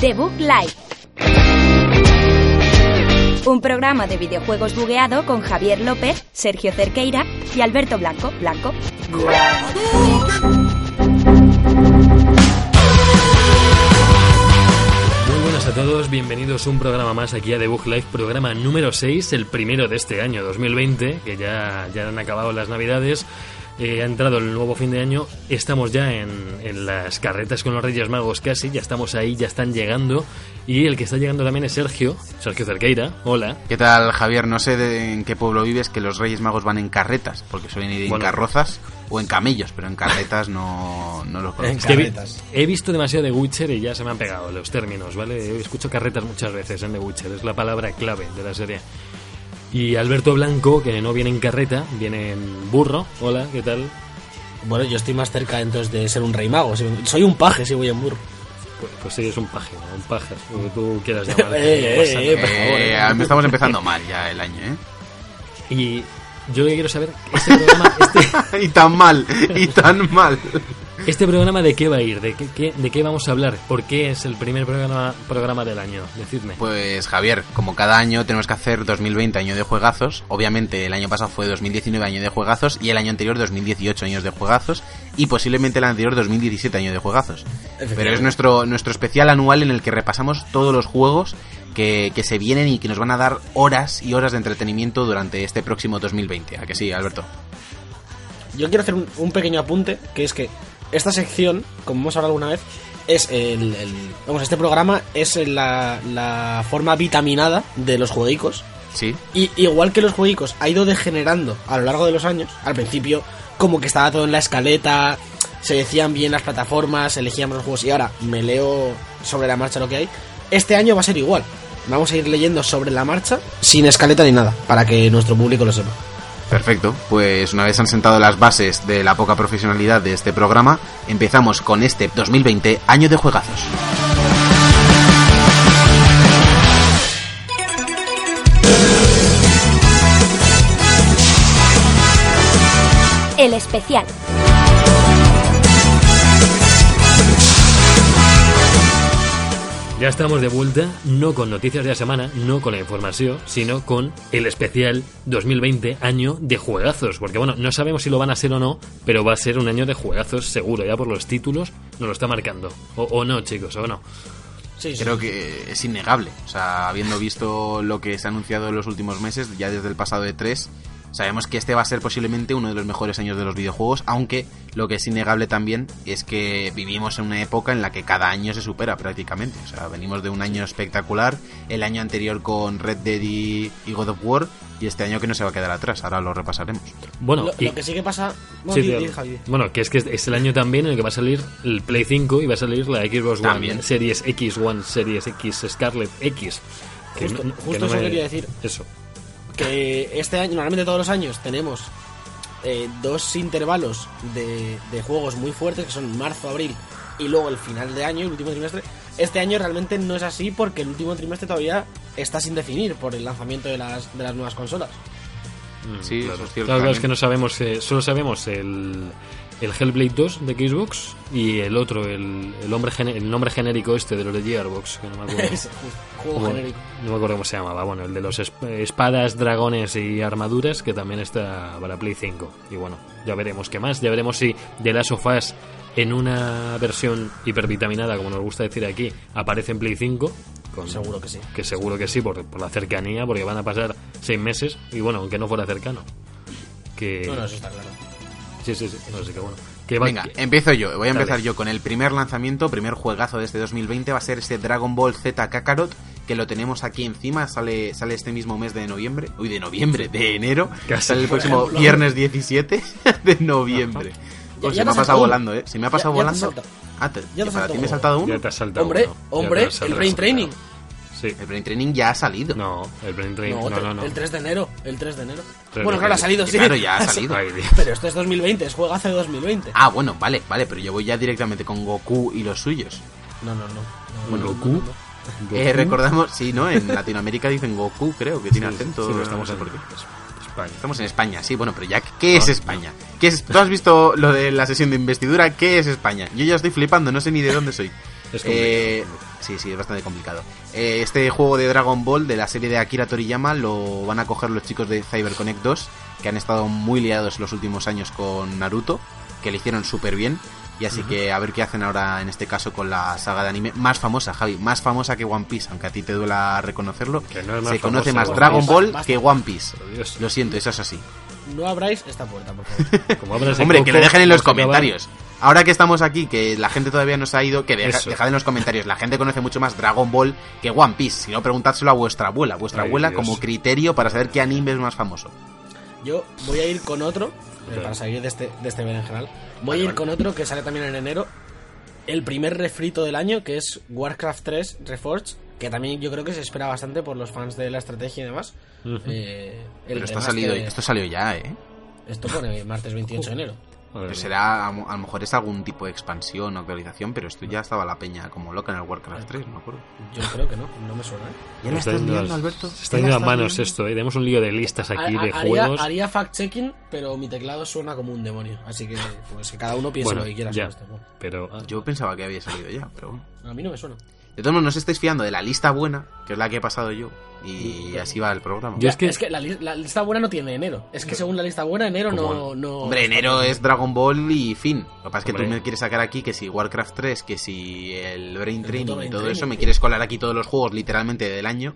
The Book Live. Un programa de videojuegos bugueado con Javier López, Sergio Cerqueira y Alberto Blanco. Blanco. Muy buenas a todos, bienvenidos a un programa más aquí a The Book Live, programa número 6, el primero de este año 2020, que ya, ya han acabado las navidades. Eh, ha entrado el nuevo fin de año, estamos ya en, en, las carretas con los Reyes Magos casi, ya estamos ahí, ya están llegando. Y el que está llegando también es Sergio, Sergio Cerqueira. Hola. ¿Qué tal, Javier? No sé de, en qué pueblo vives que los Reyes Magos van en carretas, porque suelen ir Bueno. en carrozas o en camellos, pero en carretas no, no los En conozco. que vi- carretas. he visto demasiado de Witcher y ya se me han pegado los términos, ¿vale? Escucho carretas muchas veces en The Witcher, es la palabra clave de la serie. Y Alberto Blanco, que no viene en carreta, viene en burro. Hola, ¿qué tal? Bueno, yo estoy más cerca entonces de ser un rey mago. Soy un paje si voy en burro. Pues, pues sí, es un paje, ¿no? un paje, lo que tú quieras llamar. Eh, eh, eh, nada. por favor, Eh, eh. estamos empezando mal ya el año, ¿eh? Y yo lo que quiero saber, este programa, este, y tan mal, y tan mal. Este programa de qué va a ir, de qué, qué- de qué vamos a hablar, por qué es el primer programa, programa del año, decidme. Pues Javier, como cada año tenemos que hacer 2020 año de juegazos. Obviamente el año pasado fue 2019 año de juegazos y el año anterior 2018 años de juegazos y posiblemente el anterior 2017 año de juegazos. Pero es nuestro nuestro especial anual en el que repasamos todos los juegos que, que se vienen y que nos van a dar horas y horas de entretenimiento durante este próximo 2020. ¿A que sí, Alberto? Yo quiero hacer un, un pequeño apunte, que es que esta sección, como hemos hablado alguna vez, es el, el- vamos, este programa es la, la forma vitaminada de los jueguicos. Sí. Y igual que los jueguicos ha ido degenerando a lo largo de los años, al principio como que estaba todo en la escaleta, se decían bien las plataformas, elegíamos los juegos y ahora me leo sobre la marcha lo que hay. Este año va a ser igual. Vamos a ir leyendo sobre la marcha sin escaleta ni nada, para que nuestro público lo sepa. Perfecto, pues una vez han sentado las bases de la poca profesionalidad de este programa, empezamos con este 2020 año de juegazos. El especial. Ya estamos de vuelta, no con noticias de la semana, no con la información, sino con el especial 2020 año de juegazos. Porque bueno, no sabemos si lo van a ser o no, pero va a ser un año de juegazos seguro, ya por los títulos nos lo está marcando. O, o no, chicos, o no. Sí, Creo que es innegable. O sea, habiendo visto lo que se ha anunciado en los últimos meses, ya desde el pasado de 3, sabemos que este va a ser posiblemente uno de los mejores años de los videojuegos, aunque lo que es innegable también es que vivimos en una época en la que cada año se supera prácticamente. O sea, venimos de un año espectacular, el año anterior con Red Dead y, God of War, y este año que no se va a quedar atrás, ahora lo repasaremos. Bueno, Lo, y- lo que sí que pasa... Bueno, Sí, di, Javi. Bueno, que es que es el año también en el que va a salir el Play 5 y va a salir la Xbox También. One Series X One, Series X Scarlet X. Que Justo- no- que justo no eso me- quería decir. Eso. Que este año, normalmente todos los años, tenemos eh, dos intervalos de, de juegos muy fuertes, que son marzo, abril y luego el final de año, el último trimestre. Este año realmente no es así porque el último trimestre todavía está sin definir por el lanzamiento de las, de las nuevas consolas. Mm, Sí, claro. eso es cierto Claro, claro, es que no sabemos, eh, solo sabemos el, el Hellblade 2 de Xbox y el otro, el, el, hombre el nombre genérico este de los de Gearbox, que no me acuerdo. No me acuerdo cómo se llamaba. Bueno, el de los esp- espadas, dragones y armaduras, que también está para Play 5. Y bueno, ya veremos qué más. Ya veremos si The Last of Us en una versión hipervitaminada, como nos gusta decir aquí, aparece en Play 5. con- Seguro que sí. Que seguro que sí, por, por la cercanía, porque van a pasar seis meses. Y bueno, aunque no fuera cercano. Que... No, no, eso está claro. Sí, sí, sí. No sé qué bueno. Que va- Venga, que- empiezo yo. Voy a Dale. empezar yo con el primer lanzamiento, primer juegazo de este 2020. Va a ser este Dragon Ball Z Kakarot, que lo tenemos aquí encima. Sale, sale este mismo mes de noviembre. Uy, de noviembre, de enero. Casi. Sale el próximo ejemplo. viernes 17 de noviembre. Ya- ya se te me ha pasado saltado volando, ¿eh? Se me ha pasado Ya- te volando. saltado. Ah, te- Ya te ¿y has para saltado ti me he saltado uno. Ya te has saltado Hombre, uno. Hombre, te has el saltado. Brain Training. Sí. El Brain Training ya ha salido. No, el Brain Training. No, No, no, no. el 3 de enero. El 3 de enero. Pero bueno, claro, ha salido, sí. claro, ya ha salido. Pero esto es 2020, es juegazo de 2020. Ah, bueno, vale, vale, pero yo voy ya directamente con Goku y los suyos. No, no, no. no, Bueno, no, Goku. Eh, recordamos, sí, ¿no? En Latinoamérica dicen Goku, creo, que tiene Sí, acento. sí, lo estamos en por qué. España. Estamos en España, sí, bueno, pero ya, ¿qué es España? ¿Qué es, ¿Tú has visto lo de la sesión de investidura? ¿Qué es España? Yo ya estoy flipando, no sé ni de dónde soy. Es Eh, complicado. Sí, sí, es bastante complicado. Eh, este juego de Dragon Ball de la serie de Akira Toriyama lo van a coger los chicos de CyberConnect 2, que han estado muy liados los últimos años con Naruto, que le hicieron súper bien. Y así que a ver qué hacen ahora en este caso con la saga de anime más famosa, Javi, más famosa que One Piece, aunque a ti te duela reconocerlo. Que no es más Se conoce más Dragon. Ball que One Piece. Dios. Lo siento, eso es así. No abráis esta puerta, por favor. Como abras el Hombre, que lo dejen en los comentarios. Ahora que estamos aquí, que la gente todavía no se ha ido, que deja- dejad en los comentarios. La gente conoce mucho más Dragon Ball que One Piece. Si no, preguntádselo a vuestra abuela. Vuestra Ay, abuela Dios. como criterio para saber qué anime es más famoso. Yo voy a ir con otro, eh, para salir de este, de este en general. Voy Vale, a ir vale. con otro que sale también en enero. El primer refrito del año, que es Warcraft 3 Reforged, que también yo creo que se espera bastante por los fans de la estrategia y demás. Eh, el Pero esto ha salido, esto salió ya, ¿eh? Esto pone martes 28 de enero. Será, a, lo mejor es algún tipo de expansión o actualización, pero esto ya estaba la peña como loca en el Warcraft 3, no me acuerdo. Yo creo que no, no me suena. ¿eh? ¿Ya la estás yendo liando, Alberto? Se está ¿Ya la yendo a manos liando? esto, ¿eh? Tenemos un lío de listas aquí Ha- de haría, juegos. haría fact-checking, pero mi teclado suena como un demonio. Así que, pues que cada uno piense Bueno, lo que quiera ya. sobre este juego. Pero ah, Yo pensaba que había salido ya, pero bueno. A mí no me suena. De todos modos, no os estáis fiando de la lista buena, que es la que he pasado yo, y así va el programa. Yo es que- la, li- la lista buena no tiene enero. Es que según la lista buena, enero no, no. Hombre, enero es Dragon Ball y fin. Lo que pasa es que Hombre. tú me quieres sacar aquí que si Warcraft 3, que si el Brain El Training y todo Training, eso, me quieres colar aquí todos los juegos literalmente del año.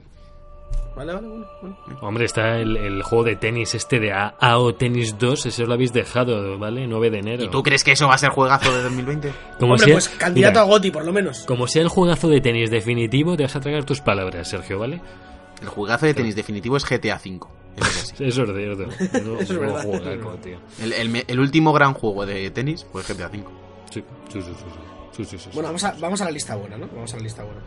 Vale, vale, bueno. bueno. Hombre, está el, el juego de tenis este de A- AO Tennis 2, ese os lo habéis dejado, ¿vale? 9 de enero. ¿Y tú crees que eso va a ser juegazo de 2020? Como Hombre, sea- pues candidato mira, a Goti, por lo menos. Como sea el juegazo de tenis definitivo, te vas a tragar tus palabras, Sergio, ¿vale? El juegazo de tenis definitivo es GTA V. Eso es así. Eso es cierto. No, Eso es no verdad, juego, eso tío. El, el el último gran juego de tenis fue GTA V. Sí, sí, sí, sí, sí. Sí, sí, sí, sí. Bueno, vamos a, vamos a la lista buena, ¿no? Vamos a la lista buena.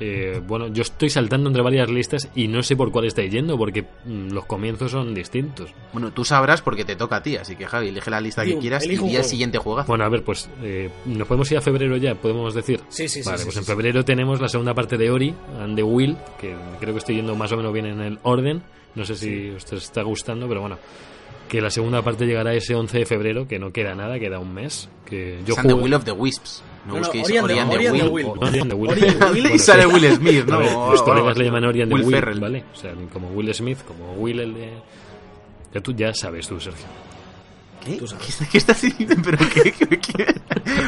Eh, bueno, yo estoy saltando entre varias listas y no sé por cuál estáis yendo porque mm, los comienzos son distintos. Bueno, tú sabrás porque te toca a ti, así que Javi, elige la lista que quieras y el juego. siguiente juegazo. Bueno, a ver, pues eh, nos podemos ir a febrero ya, podemos decir. Sí, sí, sí. vale, sí, pues sí, en sí. febrero tenemos la segunda parte de Ori and the Will, que creo que estoy yendo más o menos bien en el orden. No sé si os está gustando, pero bueno. Que la segunda parte llegará ese 11 de febrero, que no queda nada, queda un mes. Que yo the Will of the Wisps. No, No, no, busquéis the Will. Will. O- Ori and the Will. Ori and the Will. Bueno, Y sale. Will Smith, ¿no? Los colegas le llaman Ori and the Will Will, Ferrell. ¿vale? O sea, como Will Smith, como Will el de... Que tú ya sabes tú, Sergio. ¿Qué? Tú sabes. ¿Qué, qué estás diciendo? ¿Pero qué? ¿Qué- qué?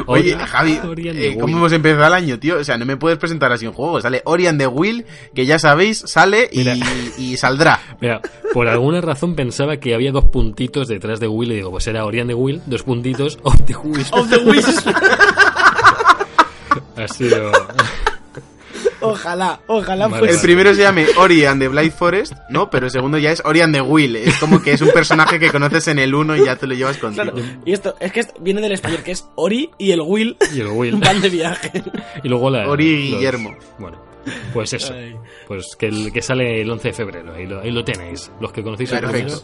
Oye, Javi, eh, ¿cómo Will. hemos empezado el año, tío? O sea, no me puedes presentar así un juego. Sale Ori and the Will, que ya sabéis, sale y, saldrá. Mira, por alguna razón pensaba que había dos puntitos detrás de Will y digo, pues era Ori and the Will, dos puntitos, of the Will. Of the Wisps. Ha sido... ojalá, ojalá Vale, fuese. El primero se llame Ori and the Blind Forest, ¿no? Pero el segundo ya es Ori and the Will. Es como que es un personaje que conoces en el 1 y ya te lo llevas contigo. Claro, y esto, es que esto viene del español, que es Ori y el Will Y el Will. van de viaje. Y luego la... Ori y los- Guillermo. Bueno, pues eso. Ay. Pues que, el, que sale el 11 de febrero. Ahí lo, ahí lo tenéis. Los que conocéis el primero.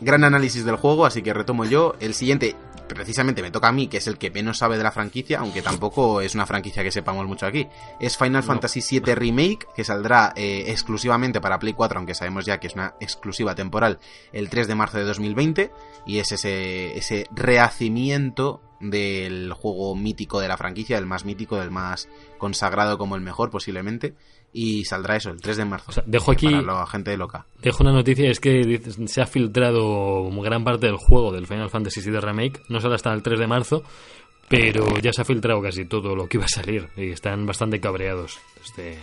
Gran análisis del juego, así que retomo yo. El siguiente, precisamente me toca a mí, que es el que menos sabe de la franquicia, aunque tampoco es una franquicia que sepamos mucho aquí. Es Final Fantasy VII Remake, que saldrá eh, exclusivamente para Play 4, aunque sabemos ya que es una exclusiva temporal, el 3 de marzo de 2020. Y es ese, ese rehacimiento del juego mítico de la franquicia, el más mítico, el más consagrado como el mejor posiblemente. Y saldrá eso, el 3 de marzo. O sea, dejo aquí- Para la gente loca. Dejo una noticia, es que se ha filtrado gran parte del juego del Final Fantasy VII Remake. No sale hasta el 3 de marzo, pero ya se ha filtrado casi todo lo que iba a salir. Y están bastante cabreados desde...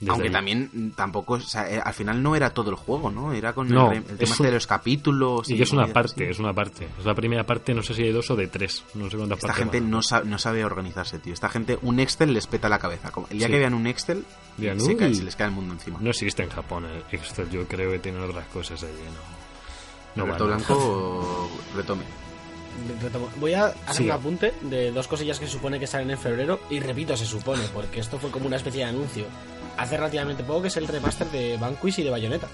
desde Aunque ahí. también mm, tampoco, o sea, eh, al final no era todo el juego, ¿no? Era con No, el, tema es este un- de los capítulos. Y que es una parte, así. es una parte. Es la primera parte, no sé si de dos o de tres. No sé cuántas Esta gente no sabe, no sabe organizarse, tío. Esta gente, un Excel les peta la cabeza. Como- El día Sí. que vean un Excel, se, cae- se les cae el mundo encima. No existe en Japón el Excel, yo creo que tienen otras cosas allí, ¿no? No. Blanco, retome. Voy a hacer un apunte de dos cosillas que se supone que salen en febrero. Y repito, se supone, porque esto fue como una especie de anuncio. Hace relativamente poco que es el remaster de Vanquish y de Bayonetta.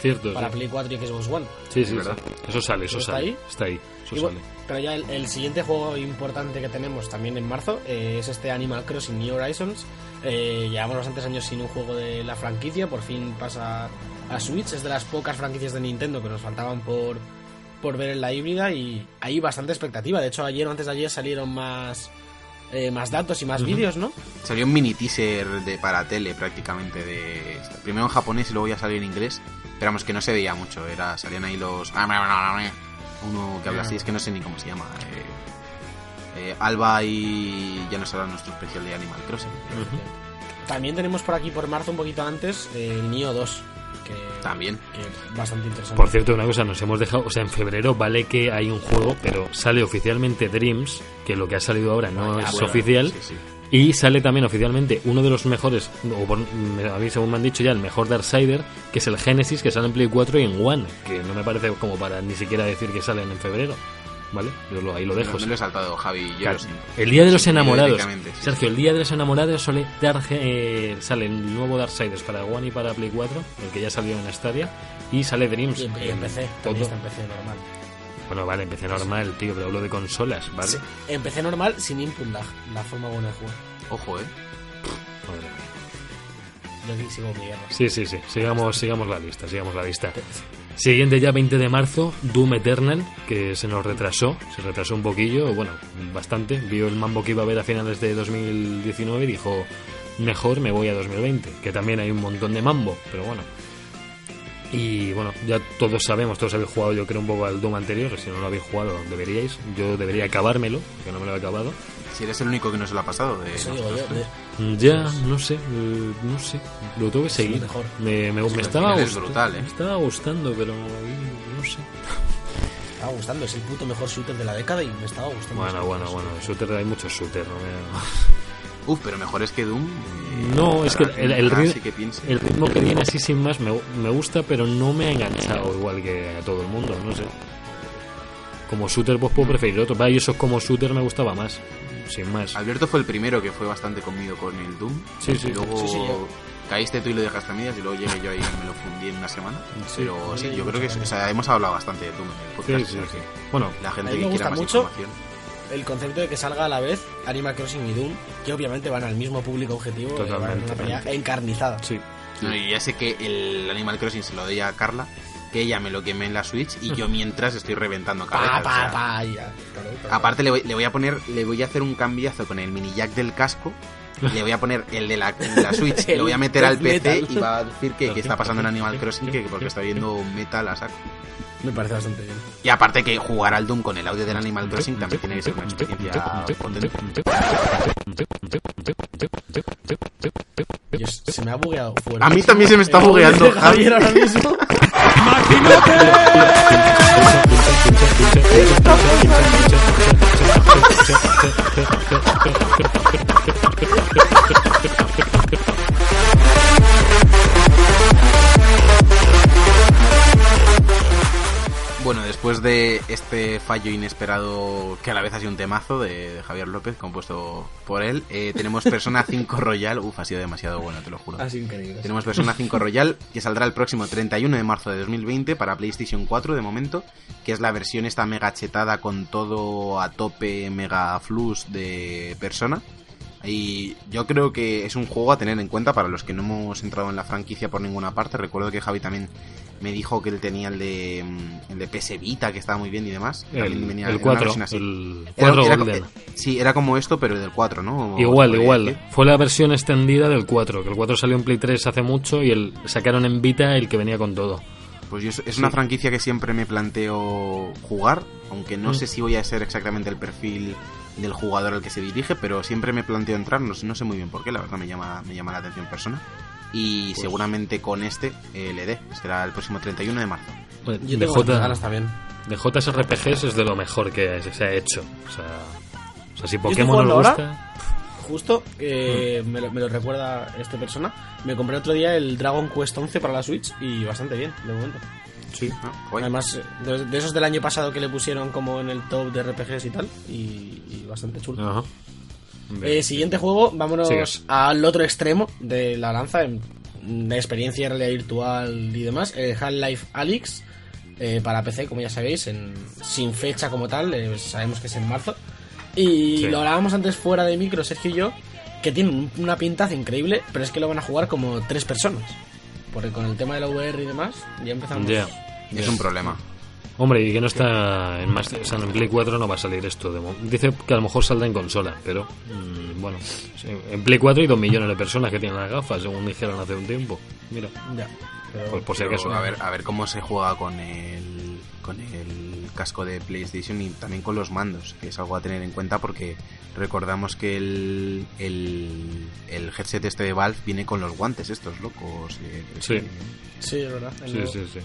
Cierto, Para sí. Play 4 y Xbox One. Sí, sí, ¿verdad? Eso sale, eso ¿Está sale. ahí? Está ahí, eso Y sale. bueno, pero ya el, el siguiente juego importante que tenemos también en marzo eh, es este Animal Crossing New Horizons. Eh, llevamos bastantes años sin un juego de la franquicia, por fin pasa a Switch. Es de las pocas franquicias de Nintendo que nos faltaban por, por ver en la híbrida y hay bastante expectativa. De hecho, ayer o antes de ayer salieron más, eh, más datos y más vídeos, ¿no? Salió un mini teaser de, para tele prácticamente de primero en japonés y luego ya salió en inglés. Pero vamos, que no se veía mucho, era salían ahí los uno que habla así, es que no sé ni cómo se llama. Eh, eh, Alba y ya nos hará nuestro especial de Animal Crossing. También tenemos por aquí por marzo un poquito antes el Nio 2. Que, También. Que bastante interesante. Por cierto, una cosa, nos hemos dejado, o sea, en febrero vale que hay un juego, pero sale oficialmente Dreams, que lo que ha salido ahora no Ah, es bueno, oficial. sí, sí. Y sale también oficialmente uno de los mejores, o por- a mí según me han dicho ya, el mejor Darksider, que es el Genesis, que sale en Play 4 y en One, que no me parece como para ni siquiera decir que salen en febrero. ¿Vale? Yo lo- ahí lo dejo. Me lo he saltado, Javi. Yo Claro, lo siento. el día de los enamorados. Sergio, el día de los enamorados suele dar, eh, sale el nuevo Darksiders para One y para Play 4, el que ya salió en Stadia, y sale Dreams. Y en, y en PC, todo. también está en PC normal. Bueno, vale, empecé normal, tío, pero hablo de consolas, ¿vale? Sí, en PC normal sin input lag, la forma buena de jugar. Ojo, eh. Madre mía. Yo aquí sigo mi guerra. Sí, sí, sí, sigamos, sigamos la lista, sigamos la lista. Siguiente ya 20 de marzo, Doom Eternal, que se nos retrasó, se retrasó un poquillo, bueno, bastante. Vio el mambo que iba a haber a finales de 2019 y dijo, mejor me voy a 2020, que también hay un montón de mambo, pero bueno. Y bueno, ya todos sabemos, todos habéis jugado yo creo un poco al Doom anterior, si no lo habéis jugado deberíais, yo debería acabármelo, que no me lo he acabado. Si eres el único que no se lo ha pasado. De Eso digo yo. Ya, no sé, eh, no sé, lo tengo que seguir. mejor. Me, me, me estaba gustando, brutal, ¿eh? me estaba gustando, pero eh, no sé. Me estaba gustando, es el puto mejor shooter de la década y me estaba gustando. Bueno, bueno, bueno, shooter hay muchos shooters, no me- Uf, pero mejor es que Doom. eh, No, es que el, el gente rit- así que el ritmo que viene así sin más me, me gusta, pero no me ha enganchado igual que a todo el mundo, no sé. Como shooter pues puedo preferir otro. Vaya, eso como shooter me gustaba más, sin más. Alberto fue el primero que fue bastante conmigo con el Doom. Sí, sí. Y luego Sí, sí, yo. caíste tú y lo dejaste a medias y luego llegué yo ahí y me lo fundí en una semana. Sí, Pero sí, sí, yo creo que mucho o sea, hemos hablado bastante de Doom en el Sí, podcast. sí, sí. Bueno, La gente A mí que quiera gusta más mucho. información. El concepto de que salga a la vez Animal Crossing y Doom, que obviamente van al mismo público objetivo, eh, van a Totalmente. una pelea encarnizada. sí. No, y ya sé que el Animal Crossing se lo doy a Carla, que ella me lo queme en la Switch y yo mientras estoy reventando cabezas. Pa, o pa, sea, pa, ya. Claro, claro. Aparte le voy, le voy a poner, le voy a hacer un cambiazo con el mini jack del casco. Le voy a poner el de la, la Switch, lo voy a meter al PC Metal. y va a decir que, que está pasando en Animal Crossing, que porque está viendo metal a saco. Me parece bastante bien. Y aparte que jugar al Doom con el audio del Animal Crossing también tiene que ser una experiencia potente. Se me ha bugueado fuerte. A mí también se me está bugueando, Javier ahora mismo. Bueno, después de este fallo inesperado, que a la vez ha sido un temazo de, de Javier López, compuesto por él, eh, tenemos Persona 5 Royal. Uf, ha sido demasiado bueno, te lo juro. Ah, sí, increíble. Tenemos Persona 5 Royal, que saldrá el próximo 31 de marzo de 2020 para PlayStation 4 de momento, que es la versión esta mega chetada con todo a tope, mega flux de Persona. Y yo creo que es un juego a tener en cuenta para los que no hemos entrado en la franquicia por ninguna parte. Recuerdo que Javi también me dijo que él tenía el de, mm, el de PS Vita, que estaba muy bien y demás. El, venía el en una 4, versión así. el Era- 4 era- Golden. eh, sí, era como esto, pero del 4, ¿no? Igual, igual. Fue la versión extendida del 4, que el 4 salió en Play 3 hace mucho y el sacaron en Vita el que venía con todo. Pues yo, es una franquicia que siempre me planteo jugar, aunque no Mm. sé si voy a ser exactamente el perfil del jugador al que se dirige, pero siempre me planteo entrar, no, sé- no sé muy bien por qué, la verdad me llama, me llama la atención persona. Y Pues- seguramente con este eh, le dé, será el próximo 31 de marzo. Bueno, Yo de, J, ganas también. de JRPGs es de lo mejor que se ha hecho. O sea, o sea si Pokémon nos ahora. gusta... Justo, eh, me, lo, me lo recuerda esta persona. Me compré otro día el Dragon Quest 11 para la Switch y bastante bien, de momento. Sí. ¿no? Guay. Además, eh, de, de esos del año pasado que le pusieron como en el top de RPGs y tal, y, y bastante chulo. Ajá. Eh, siguiente juego, vámonos al otro extremo de la lanza, de experiencia de realidad virtual y demás. Eh, Half-Life Alyx, eh, para PC, como ya sabéis, en, sin fecha como tal, sabemos que es en marzo. Y Sí. lo hablábamos antes fuera de micro, Sergio y yo, que tiene un- una pintaza increíble, pero es que lo van a jugar como tres personas. Porque con el tema de la VR y demás, ya empezamos. Ya. Es un problema. Hombre, y que no está en más, o sea, en Play 4 no va a salir esto. De Dice que a lo mejor saldrá en consola, pero mm, bueno, en Play 4 hay dos millones de personas que tienen las gafas, según dijeron hace un tiempo. Mira, Ya. Pero- por, por si acaso. a ver, a ver cómo se juega con el, con el casco de PlayStation y también con los mandos, que es algo a tener en cuenta porque recordamos que el, el, el headset este de Valve viene con los guantes estos locos. eh, Sí. Sí, es verdad. el Sí, nuevo. sí, sí.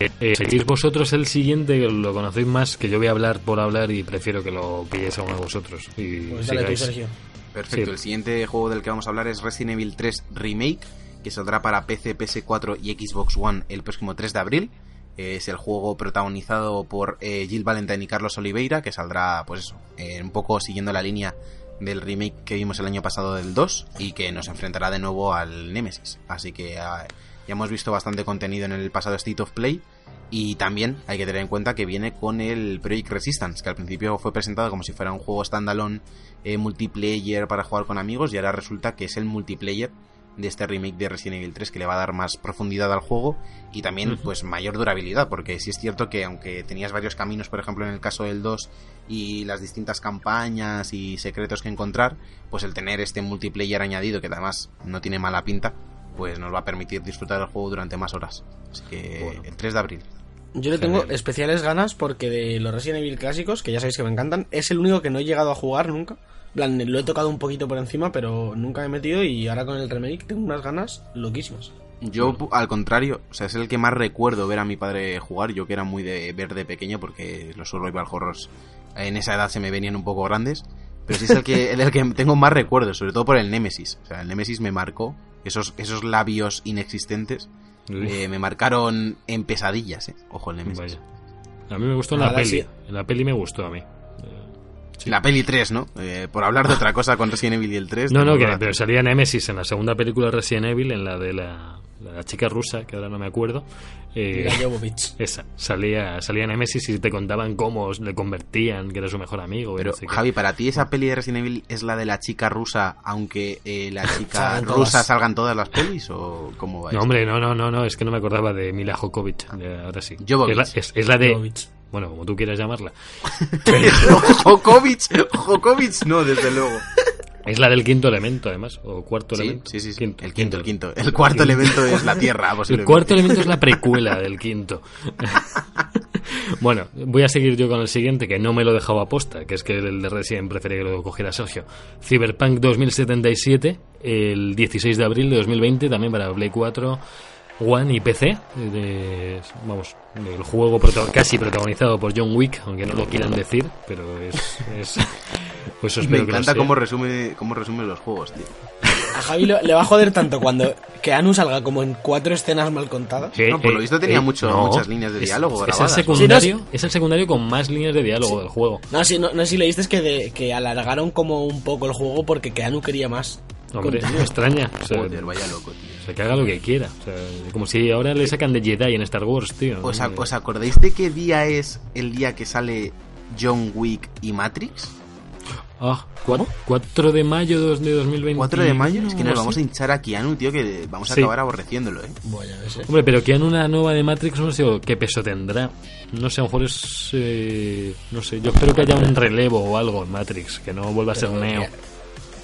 Eh, eh, seguís vosotros el siguiente, lo conocéis más, que yo voy a hablar por hablar y prefiero que lo pilléis a uno de vosotros. Y Pues dale tú. Sergio. Perfecto, Sí. el siguiente juego del que vamos a hablar es Resident Evil 3 Remake, que saldrá para PC, PS4 y Xbox One el próximo 3 de abril. Es el juego protagonizado por eh, Jill Valentine y Carlos Oliveira, que saldrá, pues eso, eh, un poco siguiendo la línea del remake que vimos el año pasado del 2 y que nos enfrentará de nuevo al Nemesis. Así que ah, ya hemos visto bastante contenido en el pasado State of Play y también hay que tener en cuenta que viene con el Project Resistance, que al principio fue presentado como si fuera un juego standalone eh, multiplayer para jugar con amigos y ahora resulta que es el multiplayer de este remake de Resident Evil 3 que le va a dar más profundidad al juego y también pues mayor durabilidad porque sí es cierto que aunque tenías varios caminos por ejemplo en el caso del 2 y las distintas campañas y secretos que encontrar pues el tener este multiplayer añadido que además no tiene mala pinta pues nos va a permitir disfrutar del juego durante más horas así que Bueno. el 3 de abril Yo le tengo Genial. especiales ganas porque de los Resident Evil clásicos, que ya sabéis que me encantan, es el único que no he llegado a jugar nunca. En plan, lo he tocado un poquito por encima, pero nunca me he metido y ahora con el remake tengo unas ganas loquísimas. Yo, al contrario, o sea, es el que más recuerdo ver a mi padre jugar. Yo que era muy de ver de pequeño porque los survival horrors en esa edad se me venían un poco grandes. Pero sí es el que, el que tengo más recuerdos, sobre todo por el Nemesis. O sea, el Nemesis me marcó. Esos, esos labios inexistentes eh, me marcaron en pesadillas, eh. Ojo el Nemesis. vaya. A mí me gustó en la Ahora peli. sí. En la peli me gustó a mí. Sí. La peli 3, ¿no? Eh, por hablar de otra cosa con Resident Evil y el 3. No, no, que pero salía Nemesis en la segunda película de Resident Evil, en la de la, la chica rusa, que ahora no me acuerdo. Eh, esa, salía, salía Nemesis y te contaban cómo le convertían, que era su mejor amigo. Pero, no sé qué. Javi, para ti esa peli de Resident Evil es la de la chica rusa, aunque eh, la chica rusa todas. salgan todas las pelis o cómo va No, esto? hombre, no, no, no, no, es que no me acordaba de Mila Jokovic. de- ahora sí. Jovovich. Es la, es- es la de. Jovovich. Bueno, como tú quieras llamarla. Jokovic, Jokovic no, desde luego. Es la del quinto elemento, además. O cuarto Sí, elemento. sí, sí, sí. Quinto, el quinto, el quinto. El cuarto elemento es la Tierra, El cuarto elemento es la precuela del quinto. bueno, voy a seguir yo con el siguiente, que no me lo dejaba aposta, que es que el de Resident prefería que lo cogiera Sergio. Cyberpunk 2077, el 16 de abril de 2020, también para Play 4, One y PC. de- vamos, el juego prota- casi protagonizado por John Wick, aunque no lo quieran decir, pero es... es pues Me que encanta cómo resume, cómo resume los juegos, tío. A Javi lo- le va a joder tanto cuando que Anu salga como en cuatro escenas mal contadas. Que, No, por lo visto tenía mucho- no, muchas líneas de es- diálogo Es, el secundario, Sí, no, es el secundario con más líneas de diálogo del juego. No, sí, no, no si leíste es que, de, que alargaron como un poco el juego porque Keanu quería más. Hombre, me extraña. O sea, Joder, vaya loco, tío. O sea, que haga lo que quiera. O sea, como si ahora le sacan de Jedi en Star Wars, tío. ¿Os, ac- os acordáis de qué día es el día que sale John Wick y Matrix? Ah, cua- 4 de mayo de 2020. 4 de mayo, es que nos vamos a hinchar a Keanu, tío, que vamos a Sí. acabar aborreciéndolo, ¿eh? Bueno, ese. Hombre, pero en una nueva de Matrix no sé qué peso tendrá. No sé, a lo mejor es... eh, no sé, yo espero que haya un relevo o algo en Matrix, que no vuelva a ser Pero Neo.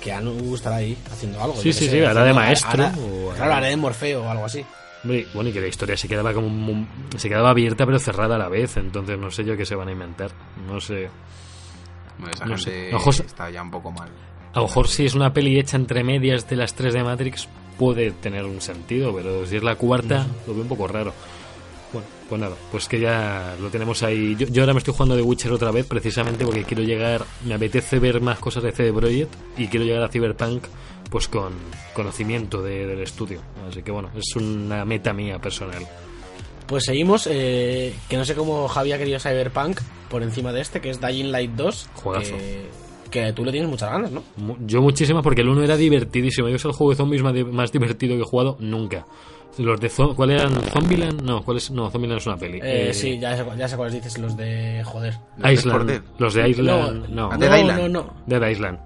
Que- Keanu estará ahí haciendo algo. Sí, sí, qué sí, sé, hará de maestro hará- o- claro, hará de Morfeo o algo así. Hombre, bueno, y que la historia se quedaba como un- se quedaba abierta pero cerrada a la vez, entonces no sé yo qué se van a inventar. No sé. Bueno, esa No gente sé. Ojo, está ya un poco mal. A lo mejor si es una peli hecha entre medias de las tres de Matrix puede tener un sentido, pero si es la cuarta lo veo un poco raro. Pues nada, pues que ya lo tenemos ahí. Yo, yo ahora me estoy jugando The Witcher otra vez precisamente porque quiero llegar, me apetece ver más cosas de CD Projekt y quiero llegar a Cyberpunk pues con conocimiento de- del estudio. Así que bueno, es una meta mía personal. Pues seguimos, eh, que no sé cómo Javi ha querido Cyberpunk por encima de este, que es Dying Light 2. Juegazo. Que, que tú le tienes muchas ganas, ¿no? Yo muchísimas porque el uno era divertidísimo. Yo es el juego de zombies más, más divertido que he jugado nunca. Los de ¿Cuál eran? ¿Zombieland? No, ¿cuál es? No, Zombieland es una peli. Eh, Eh, sí, ya sé, ya sé cuáles dices, los de... Joder. Island. 4 Dead. Los de Island. No, Ah, no, Dead Island. no, no. Dead Island.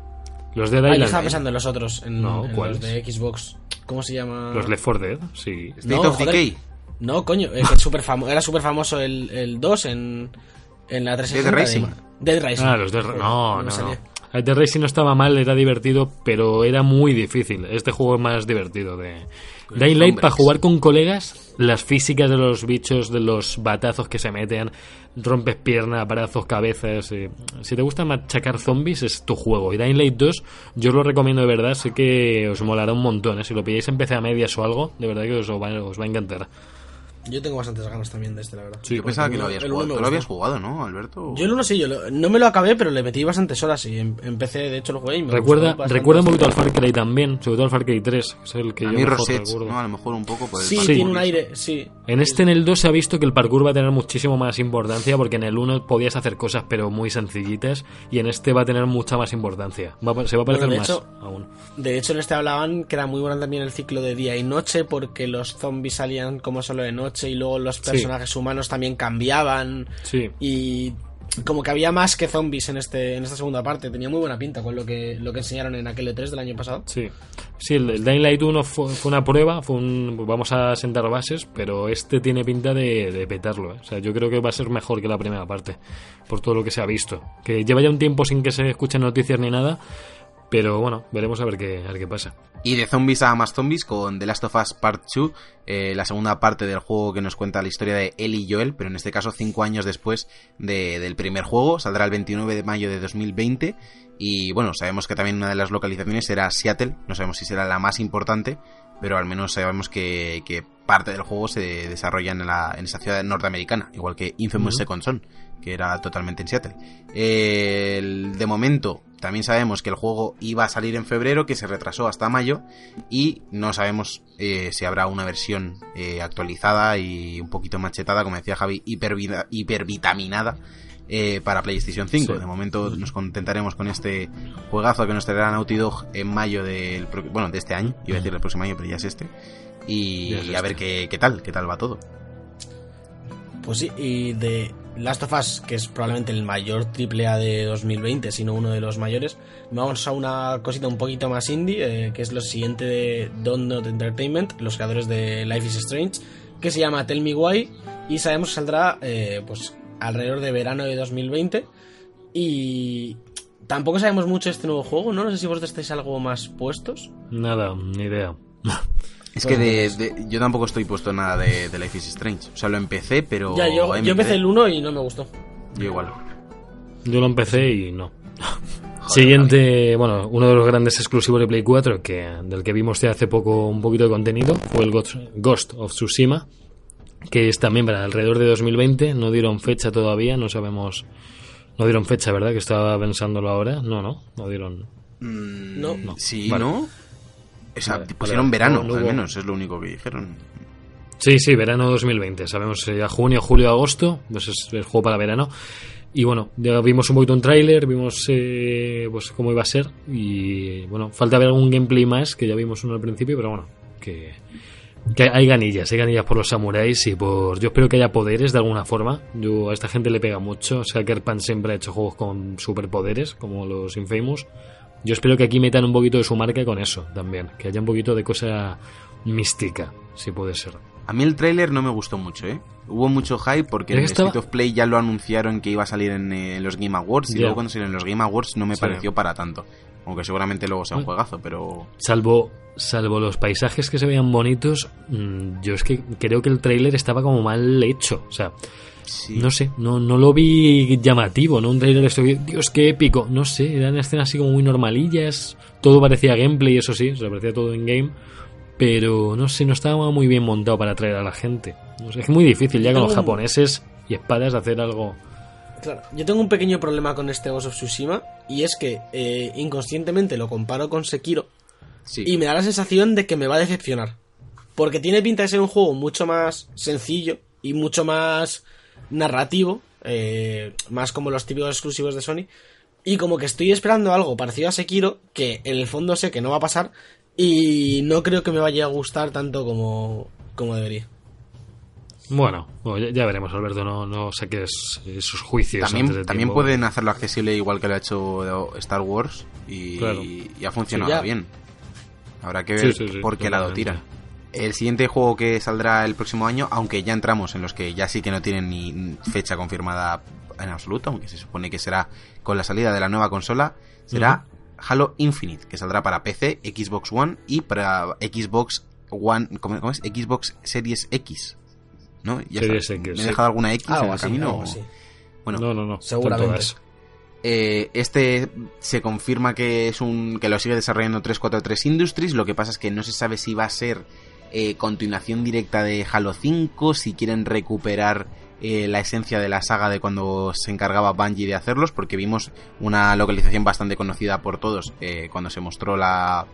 Los Dead Ah, yo Island. estaba pensando en los otros, en, No, en ¿cuáles? los de Xbox. ¿Cómo se llama? Los Left 4 Dead, sí. State No, of joder. Decay. No, coño, eh, que es súper famo- era súper famoso el, el 2 en, en la 360. Dead Rising. de- Dead Rising. Ah, los de... Joder, No, no, no. De Racing no estaba mal, era divertido, pero era muy difícil. Este juego es más divertido. de Dying Light, para jugar con colegas, las físicas de los bichos, de los batazos que se meten, rompes piernas, brazos, cabezas. eh, Si te gusta machacar zombies, es tu juego. Y Dying Light 2, yo os lo recomiendo de verdad, sé que os molará un montón. eh. Si lo pilláis en PC a medias o algo, de verdad que os va, os va a encantar. Yo tengo bastantes ganas también de este, la verdad. Sí, Yo pensaba que lo habías jugado. uno me ¿Tú lo habías gustó. jugado, no, Alberto? Yo el 1 sí, yo lo- no me lo acabé, pero le metí bastantes horas y em- empecé, de hecho lo jugué y me Recuerda, recuerda un poquito al Far Cry también, sobre todo al Far Cry 3, que es el que a yo mí mejor Rosette, recuerdo. ¿no? A lo mejor un poco por el Sí, tiene un aire, sí. En este, en el 2, se ha visto que el parkour va a tener muchísimo más importancia, porque en el 1 podías hacer cosas pero muy sencillitas, y en este va a tener mucha más importancia. Va a- se va a parecer Bueno, más hecho- aún. De hecho, en este hablaban que era muy bueno también el ciclo de día y noche, porque los zombies salían como solo de noche y luego los personajes humanos también cambiaban. Sí. Y como que había más que zombies en este en esta segunda parte. Tenía muy buena pinta con lo que, lo que enseñaron en aquel E3 del año pasado. Sí, sí el, el Dying Light 1 fue, fue una prueba, fue un, vamos a sentar bases, pero este tiene pinta de, de petarlo. ¿eh? O sea, yo creo que va a ser mejor que la primera parte, por todo lo que se ha visto. Que lleva ya un tiempo sin que se escuchen noticias ni nada, pero bueno, veremos a ver qué, a ver qué pasa. Y de zombies a más zombies con The Last of Us Part 2, eh, la segunda parte del juego que nos cuenta la historia de Ellie y Joel, pero en este caso cinco años después de- del primer juego, saldrá el 29 de mayo de 2020 y bueno, sabemos que también una de las localizaciones será Seattle, no sabemos si será la más importante, pero al menos sabemos que, que parte del juego se desarrolla en, la, en esa ciudad norteamericana, igual que Infamous. Second Son, que era totalmente en Seattle. Eh, el- de momento, también sabemos que el juego iba a salir en febrero, que se retrasó hasta mayo, y no sabemos eh, si habrá una versión eh, actualizada y un poquito machetada, como decía Javi, hipervida- hipervitaminada. eh, para PlayStation 5. Sí. De momento nos contentaremos con este juegazo que nos traerá Naughty Dog en mayo del bueno, de este año. Iba a decir el próximo año, pero ya es este. Y, a ver este. qué, qué tal, qué tal va todo. Pues sí, y de Last of Us, que es probablemente el mayor triple A de 2020, sino uno de los mayores, vamos a una cosita un poquito más indie, eh, que es lo siguiente de Don't Not Entertainment, los creadores de Life is Strange, que se llama Tell Me Why, y sabemos que saldrá eh, pues alrededor de verano de 2020, y tampoco sabemos mucho de este nuevo juego, ¿no? No sé si vosotros estáis algo más puestos. Nada, ni idea. Es que de, de- yo tampoco estoy puesto en nada de, de Life is Strange. O sea, lo empecé, pero. ya, yo, yo empecé el 1 y no me gustó. Yo igual. Yo lo empecé y no. Siguiente, bueno, uno de los grandes exclusivos de Play 4, que, del que vimos ya hace poco un poquito de contenido, fue el Ghost, of Tsushima, que es también para alrededor de 2020, no dieron fecha todavía, no sabemos, no dieron fecha, ¿verdad? Que estaba pensándolo ahora, no, no, no dieron. Mm, No. No. Sí, Vale. ¿no? O sea, Vale, pusieron vale. verano, No, no al menos, es lo único que dijeron. Sí, sí, verano 2020, sabemos ya junio, julio, agosto, pues es el juego para verano. Y bueno, ya vimos un poquito un tráiler, vimos eh, pues cómo iba a ser y bueno, falta ver algún gameplay más, que ya vimos uno al principio, pero bueno, que, que hay ganillas, hay ganillas por los samuráis y por... Yo espero que haya poderes de alguna forma, yo a esta gente le pega mucho, Sucker Punch siempre ha hecho juegos con superpoderes, como los Infamous. Yo espero que aquí metan un poquito de su marca con eso también, que haya un poquito de cosa mística, si puede ser. A mí el tráiler no me gustó mucho, ¿eh? Hubo mucho hype porque ¿Es en estaba- State of Play ya lo anunciaron que iba a salir en, eh, los Game Awards y luego cuando salió en los Game Awards no me Sí. pareció para tanto. Aunque seguramente luego sea un Bueno. juegazo, pero... Salvo, salvo los paisajes que se veían bonitos, mm, yo es que creo que el tráiler estaba como mal hecho. O sea, Sí. no sé, no, no lo vi llamativo, ¿no? Un tráiler esto, Dios, qué épico. No sé, eran escenas así como muy normalillas. Todo parecía gameplay, eso sí, o sea, parecía todo in game. Pero no sé, no estaba muy bien montado para atraer a la gente. No sé, es muy difícil ya con los japoneses y espadas hacer algo. Claro, yo tengo un pequeño problema con este Ghost of Tsushima y es que eh, inconscientemente lo comparo con Sekiro Sí. y me da la sensación de que me va a decepcionar. Porque tiene pinta de ser un juego mucho más sencillo y mucho más narrativo, eh, más como los típicos exclusivos de Sony. Y como que estoy esperando algo parecido a Sekiro, que en el fondo sé que no va a pasar y no creo que me vaya a gustar tanto como, como debería. Bueno, bueno, ya, ya veremos, Alberto, no, no saques esos juicios. antes También, de también tiempo. pueden hacerlo accesible igual que lo ha hecho Star Wars y, Claro. y ha funcionado Sí, ya. bien. Habrá que ver sí, sí, por qué lado tira. El siguiente juego que saldrá el próximo año, aunque ya entramos en los que ya sí que no tienen ni fecha confirmada en absoluto, aunque se supone que será con la salida de la nueva consola, será Halo Infinite, que saldrá para PC, Xbox One y para Xbox One, ¿cómo, cómo es? Xbox Series X. ¿No? Ya Series está. X, ¿Me he sí. dejado alguna X en Algo el así, camino? o-. Bueno, no, no, no. Seguramente. eh, este se confirma que es un que lo sigue desarrollando 343 Industries. Lo que pasa es que no se sabe si va a ser eh, continuación directa de Halo 5, si quieren recuperar eh, la esencia de la saga de cuando se encargaba Bungie de hacerlos, porque vimos una localización bastante conocida por todos eh, cuando se mostró la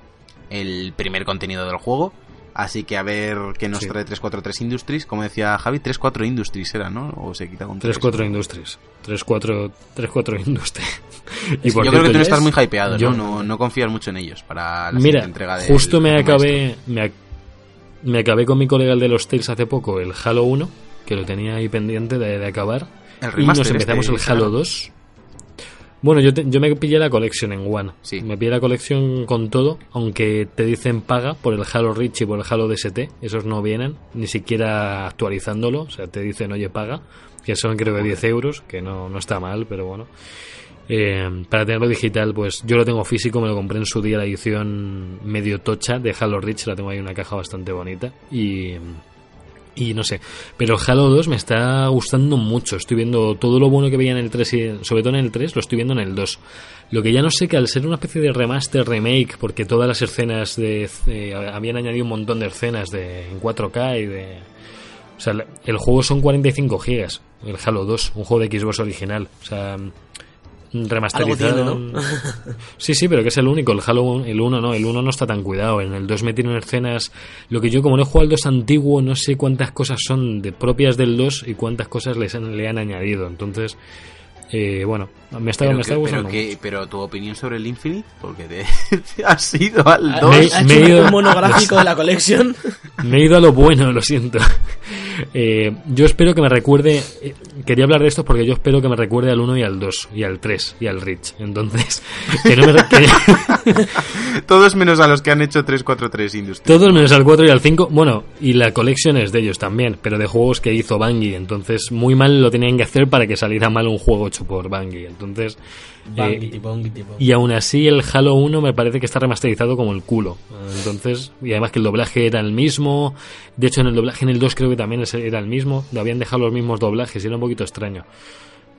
el primer contenido del juego. Así que a ver qué nos Sí. trae 343 Industries. Como decía Javi, 34 Industries era, ¿no? O se quita un 3-4 Industries. 3-4 3-4 Industries. y Yo creo que tú no estás es- muy hypeado, yo- ¿no? No, no confías mucho en ellos para la Mira, entrega de justo me acabé, me, me acabé con mi colega el de los Tales hace poco, el Halo 1, que lo tenía ahí pendiente de, de acabar. El Y nos empezamos este, el será. Halo 2. Bueno, yo, te- yo me pillé la colección en One. Sí. Me pillé la colección con todo, aunque te dicen paga por el Halo Reach y por el Halo DST. Esos no vienen, ni siquiera actualizándolo. O sea, te dicen, oye, paga. Que son creo que 10 euros, que no, no está mal, pero bueno. Eh, para tenerlo digital, pues yo lo tengo físico, me lo compré en su día la edición medio tocha de Halo Reach, la tengo ahí en una caja bastante bonita. Y, y no sé, pero Halo 2 me está gustando mucho. Estoy viendo todo lo bueno que veía en el 3 y sobre todo en el 3, lo estoy viendo en el 2. Lo que ya no sé que al ser una especie de remaster, remake, porque todas las escenas de eh, habían añadido un montón de escenas de en 4K y de o sea, el juego son 45 gigas, el Halo 2, un juego de Xbox original, o sea, remasterizado. Algo tiene, ¿no? Sí, sí, pero que es el único. El Halo 1, el 1 no, el 1 no está tan cuidado. En el 2 metieron escenas. Lo que yo, como no he jugado al 2 antiguo, no sé cuántas cosas son de propias del 2 y cuántas cosas les han- le han añadido. Entonces, eh, bueno, me está, Pero, me está gustando. pero, que- mucho. pero tu opinión sobre el Infinite, porque te, te has ido al Ha- 2. Me- ha me hecho he ido- un monográfico de la colección. Me he ido a lo bueno, lo siento. Eh, yo espero que me recuerde. Quería hablar de esto porque yo espero que me recuerde al 1 y al 2, y al 3, y al Rich. Entonces, que no me que- Todos menos a los que han hecho 343 Industries. todos menos al 4 y al 5. Bueno, y la collection es de ellos también, pero de juegos que hizo Bungie. Entonces, muy mal lo tenían que hacer para que saliera mal un juego hecho por Bungie. Entonces, eh, Bangity, y aún así el Halo 1 me parece que está remasterizado como el culo. Entonces, y además que el doblaje era el mismo. De hecho, en el doblaje en el 2 creo que también era el mismo. Lo habían dejado los mismos doblajes y era un poquito extraño.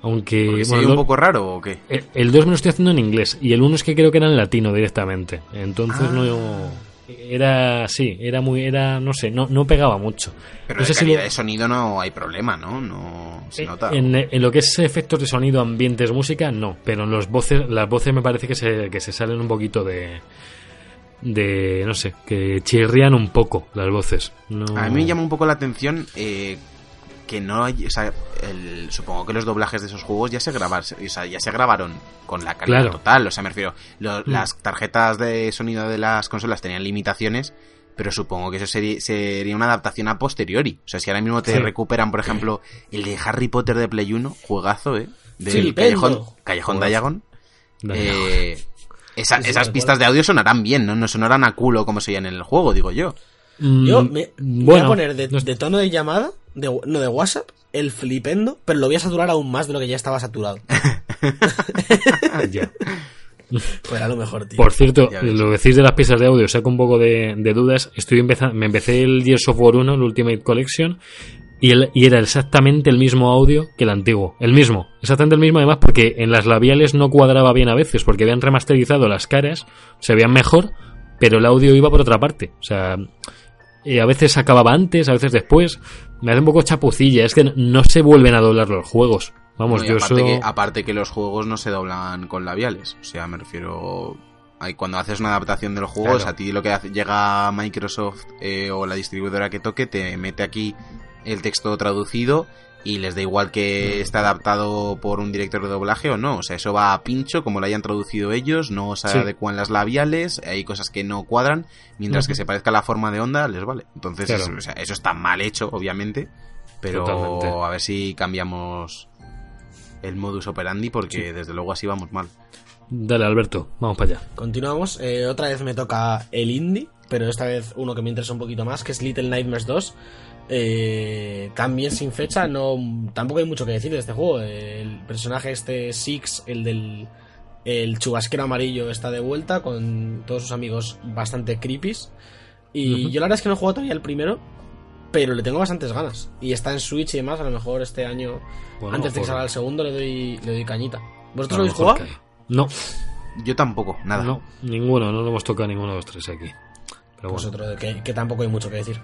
Aunque... Bueno, un poco raro o qué? el- El 2 me lo estoy haciendo en inglés y el 1 es que creo que era en latino directamente. Entonces Ah. no... Era, sí, era muy, era, no sé, no, no pegaba mucho. Pero no de sé si lo- de sonido no hay problema, ¿no? No se nota. en, en lo que es efectos de sonido, ambientes, música, no. Pero en los voces, las voces me parece que se, que se salen un poquito de. de. no sé, que chirrían un poco las voces. No... A mí me llama un poco la atención eh, que no hay, o sea, el- supongo que los doblajes de esos juegos ya se grabaron, o sea, ya se grabaron con la calidad Claro. total, o sea, me refiero, lo- Mm. las tarjetas de sonido de las consolas tenían limitaciones, pero supongo que eso sería, sería una adaptación a posteriori, o sea, si ahora mismo te Sí. recuperan, por ejemplo, el de Harry Potter de Play 1, juegazo, eh, del. Callejón, Callejón. Diagon, Dale. eh, esa- Sí, sí, esas pistas de audio sonarán bien, ¿no? No sonarán a culo como se oían en el juego, digo yo. Mm, Yo me, me voy a poner de tono de llamada, de, no de WhatsApp, el flipendo, pero lo voy a saturar aún más de lo que ya estaba saturado. ya. Pues a lo mejor, tío. Por cierto, lo decís de las piezas de audio, saco un poco de, de dudas. Estoy empezando, me empecé el Gears of War 1, el Ultimate Collection, y, el- y era exactamente el mismo audio que el antiguo. El mismo, exactamente el mismo, además, porque en las labiales no cuadraba bien a veces, porque habían remasterizado las caras, se veían mejor, pero el audio iba por otra parte. O sea, eh, a veces acababa antes, a veces después. Me hace un poco chapucilla, es que no- se vuelven a doblar los juegos. Vamos, No, y yo aparte, que, aparte que los juegos no se doblan con labiales. O sea, me refiero. ahí Cuando haces una adaptación de los juegos, Claro. a ti lo que hace, llega Microsoft eh, o la distribuidora que toque, te mete aquí el texto traducido y les da igual que esté adaptado por un director de doblaje o no. O sea, eso va a pincho, como lo hayan traducido ellos, no se Sí. adecuan las labiales, hay cosas que no cuadran, mientras que se parezca a la forma de onda, les vale. Entonces, Claro. eso, o sea, eso está mal hecho, obviamente, pero Totalmente. a ver si cambiamos el modus operandi porque desde luego así vamos mal. Dale, Alberto, vamos para allá. Continuamos. eh, otra vez me toca el indie. pero esta vez uno que me interesa un poquito más, que es Little Nightmares 2. Eh, también sin fecha, no tampoco hay mucho que decir de este juego. El personaje este Six, el del el chubasquero amarillo, está de vuelta con todos sus amigos bastante creepies. Y yo la verdad es que no he jugado todavía el primero, pero le tengo bastantes ganas. Y está en Switch y demás, a lo mejor este año, Bueno, antes de que salga el segundo, le doy, le doy cañita. ¿Vosotros lo habéis jugado? No, Yo tampoco, nada. no, ninguno, no lo hemos tocado ninguno de los tres aquí. Pero Pues bueno. otro, que, que tampoco hay mucho que decir.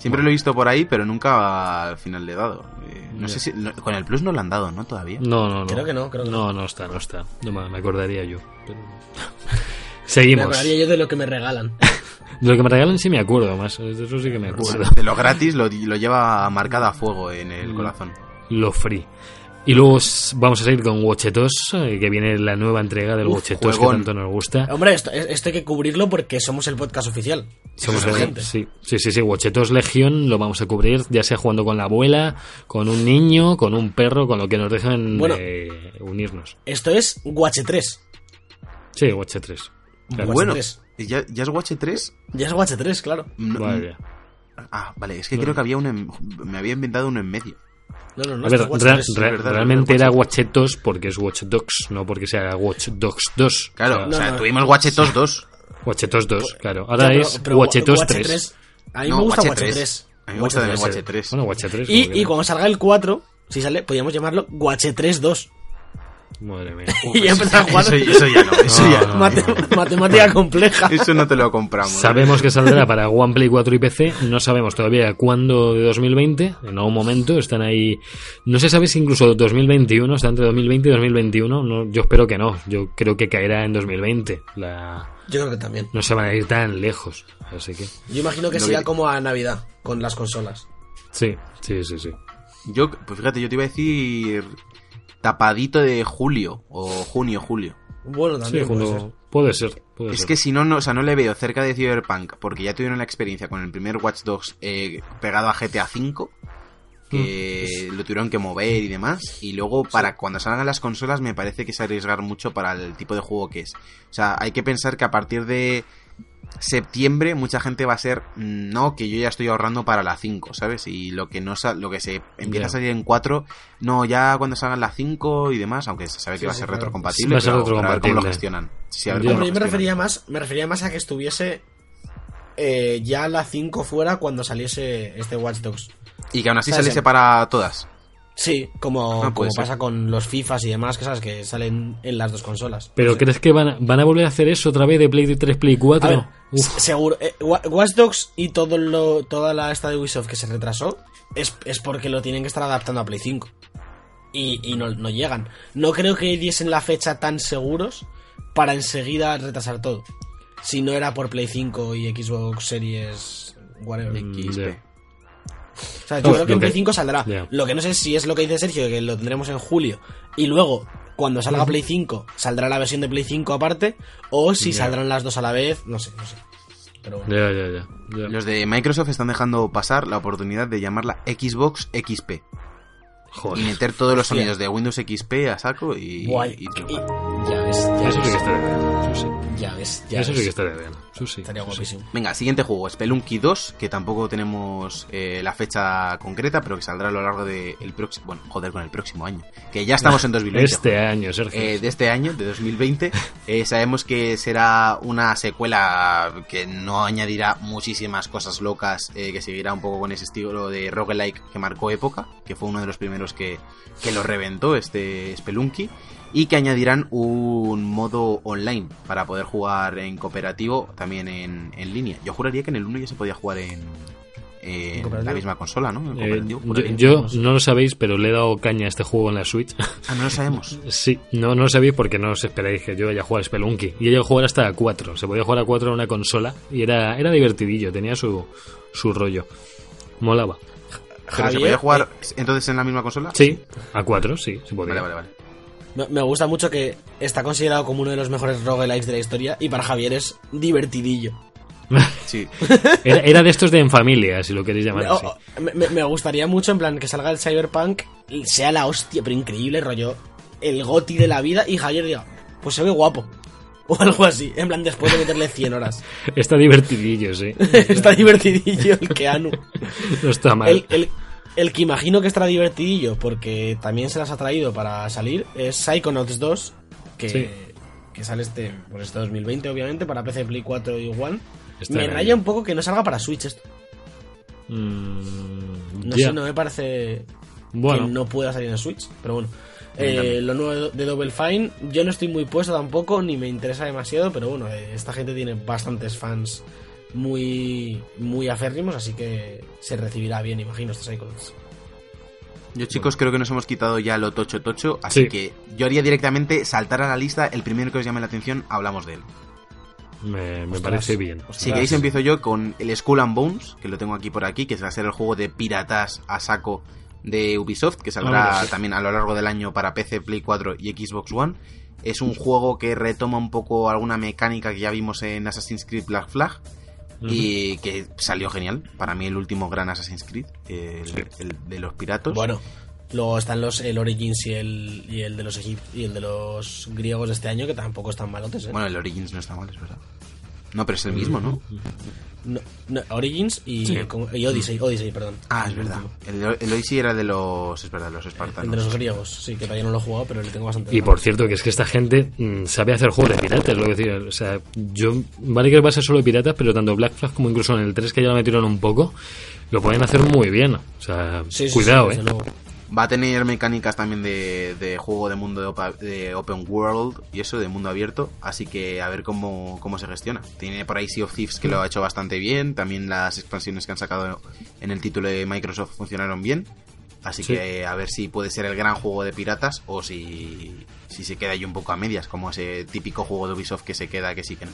Siempre lo he visto por ahí, pero nunca al final le he dado. Eh, no sé si. no- con el Plus no lo han dado, ¿no? Todavía. No, no, no. Creo que no, creo que no. No, está, no está. No me me acordaría yo. pero- Me Seguimos. acordaría yo de lo que me regalan. De lo que me regalan sí me acuerdo más. De eso sí que me acuerdo. de lo gratis lo, lo lleva marcado a fuego en el Mm. corazón. Lo free. Y luego vamos a seguir con Watchetos, eh, que viene la nueva entrega del Watchetos que tanto nos gusta. Hombre, esto, esto hay que cubrirlo porque somos el podcast oficial. Somos el- gente. sí, sí, sí, sí, Watchetos Legión lo vamos a cubrir, ya sea jugando con la abuela, con un niño, con un perro, con lo que nos dejen Bueno. eh, unirnos. Esto es Watch 3. Sí, Watch 3. Claro. Watch bueno, 3. ¿ya, ¿ya es Watch 3? Ya es Watch 3, claro. No- Vaya. Ah, vale, es que Bueno. creo que había uno en- me había inventado uno en medio. No, no, no. A ver, Watch ra- 3. ra- verdad, realmente era Watch Watchetos porque es Watch Dogs, no porque sea Watch Dogs 2. Claro, O sea, o sea, no. tuvimos Watchetos 2. Watchetos 2, claro. Ya, Ahora pero- es pero Watchetos Watch 3. A mí No, me gusta Watch Watch 3. 3. A mí me gusta Watch Watch 3. Bueno, Watch 3. Y, y cuando salga el 4, si sale, podríamos llamarlo Watch 3 2. Madre mía. y ya empezar a jugar. Eso, eso ya no, eso No, ya no, no. no. Mate- matemática compleja. Eso no te lo compramos. Sabemos que saldrá para One Play 4 y PC, no sabemos todavía cuándo de 2020, en algún momento, están ahí, no se sabe si incluso 2021, está entre 2020 y 2021, no, yo espero que no, yo creo que caerá en 2020, la, Yo creo que también. no se van a ir tan lejos, así que, Yo imagino que será como a Navidad, con las consolas. sí, sí, sí, sí. Yo, pues fíjate, yo te iba a decir tapadito de julio o junio, julio. Bueno, Sí, también puede ser. puede ser, puede Es ser. que si no, no, o sea, no le veo cerca de Cyberpunk, porque ya tuvieron la experiencia con el primer Watch Dogs eh, pegado a GTA V, que Mm. lo tuvieron que mover y demás, y luego para cuando salgan las consolas me parece que es arriesgar mucho para el tipo de juego que es. O sea, hay que pensar que a partir de septiembre mucha gente va a ser "Mm, no que yo ya estoy ahorrando para la 5 sabes y lo que no lo que se empieza a salir en 4 no ya cuando salgan la 5 y demás aunque se sabe que Sí, va a ser claro. retrocompatible Va a ser pero- pero a ver cómo lo gestionan Sí, a ver cómo lo yo me gestionan. refería más, me refería más a que estuviese eh, ya la 5 fuera cuando saliese este Watch Dogs. y que aún así O sea, saliese se- para todas Sí, como, Ah, como pasa con los FIFAs y demás, que sabes que salen en las dos consolas. Pero No sé. ¿crees que van a, van a volver a hacer eso otra vez de Play 3, Play 4? A ver, Uf, s- seguro. eh, Wa- Watch Dogs y todo lo, toda la esta de Ubisoft que se retrasó es, es porque lo tienen que estar adaptando a Play 5. Y, y no, no llegan. No creo que diesen la fecha tan seguros para enseguida retrasar todo. Si no era por Play 5 y Xbox Series. Whatever. XP. ya. O sea, yo Uf, creo que lo en Play que- 5 saldrá. Lo que no sé si es lo que dice Sergio, que lo tendremos en julio. Y luego, cuando salga Play 5, saldrá la versión de Play 5 aparte. O si saldrán las dos a la vez, no sé, no sé. Pero bueno. Los de Microsoft están dejando pasar la oportunidad de llamarla Xbox XP y Joder. meter todos los sonidos de Windows XP a saco y, Guay. y Y- ya ves, ya Eso sí que ves. bien. Eso sí. Ya ves, ya Eso sí que estaría bien. Eso sí. Estaría eso sí. guapísimo. Venga, siguiente juego, Spelunky 2, que tampoco tenemos eh, la fecha concreta, pero que saldrá a lo largo del próximo, bueno, joder, con el próximo año, que ya estamos en 2020. Este año, Sergio. Eh, de este año, de 2020, eh, sabemos que será una secuela que no añadirá muchísimas cosas locas, eh, que seguirá un poco con ese estilo de roguelike que marcó época, que fue uno de los primeros que, que lo reventó, este Spelunky, y que añadirán un modo online para poder jugar en cooperativo, también en, en línea. Yo juraría que en el 1 ya se podía jugar en, la misma consola, ¿no? En Eh, yo, no lo sabéis, pero le he dado caña a este juego en la Switch. Ah, no lo sabemos. sí, no, no lo sabéis porque no os esperáis que yo vaya a jugar a Spelunky. Y he llegado a jugar hasta a 4. Se podía jugar a 4 en una consola y era, era divertidillo, tenía su, su rollo. Molaba. ¿Pero se podía jugar eh, entonces en la misma consola? Sí, a 4, sí, se podía. Vale, vale, vale. Me- me gusta mucho que está considerado como uno de los mejores roguelikes de la historia y para Javier es divertidillo. Sí. Era, era de estos de en familia, si lo queréis llamar así. me, me- me gustaría mucho en plan que salga el Cyberpunk y sea la hostia, pero increíble rollo, el goti de la vida y Javier diga, pues se ve guapo. O algo así, en plan después de meterle 100 horas. Está divertidillo, sí. está divertidillo el Keanu. No está mal. El, el- el que imagino que estará divertidillo, porque también se las ha traído para salir, es Psychonauts 2, que, Sí. que sale este, pues este 2020, obviamente, para PC, Play 4 y One. Está Me raya un poco que no salga para Switch esto. Mm, No sé, no me parece Bueno, que no pueda salir en Switch, pero bueno. Eh, lo nuevo de Double Fine, yo no estoy muy puesto tampoco, ni me interesa demasiado, pero bueno, eh, esta gente tiene bastantes fans muy muy aférrimos, así que se recibirá bien, imagino, este Psychonauts. Yo chicos creo que nos hemos quitado ya lo tocho tocho, así Sí. que yo haría directamente saltar a la lista, el primero que os llame la atención, hablamos de él. me, me parece bien. Ostras. Si queréis empiezo yo con el Skull and Bones, que lo tengo aquí por aquí, que va a ser el juego de piratas a saco de Ubisoft, que saldrá Ah, sí. también a lo largo del año para PC, Play 4 y Xbox One. Es un juego que retoma un poco alguna mecánica que ya vimos en Assassin's Creed Black Flag y que salió genial. Para mí el último gran Assassin's Creed, el, Sí. el de los piratos. Bueno, luego están los el Origins y el, y el de los egip- y el de los griegos de este año, que tampoco están malotes, ¿eh? Bueno, el Origins no está mal, es verdad. No, pero es el mismo, ¿no? No, no, Origins y, Sí. y Odyssey, Odyssey, perdón. Ah, es verdad. El, el Odyssey era de los, es verdad, los El de espartanos. los griegos, sí, que todavía no lo he jugado, pero le tengo bastante Y ganas. por cierto, que es que esta gente mm, sabe hacer juegos de piratas, lo que decía. O sea, yo, vale que va a ser solo de piratas, pero tanto Black Flag como incluso en el 3 que ya lo metieron un poco, lo pueden hacer muy bien. O sea, Sí, sí, cuidado, sí, eh. Va a tener mecánicas también de, de juego de mundo de, opa- de open world y eso, de mundo abierto. Así que a ver cómo, cómo se gestiona. Tiene por ahí Sea of Thieves que lo ha hecho bastante bien. También las expansiones que han sacado en el título de Microsoft funcionaron bien. Así Sí. que a ver si puede ser el gran juego de piratas o si, si se queda ahí un poco a medias, como ese típico juego de Ubisoft que se queda que sí que no.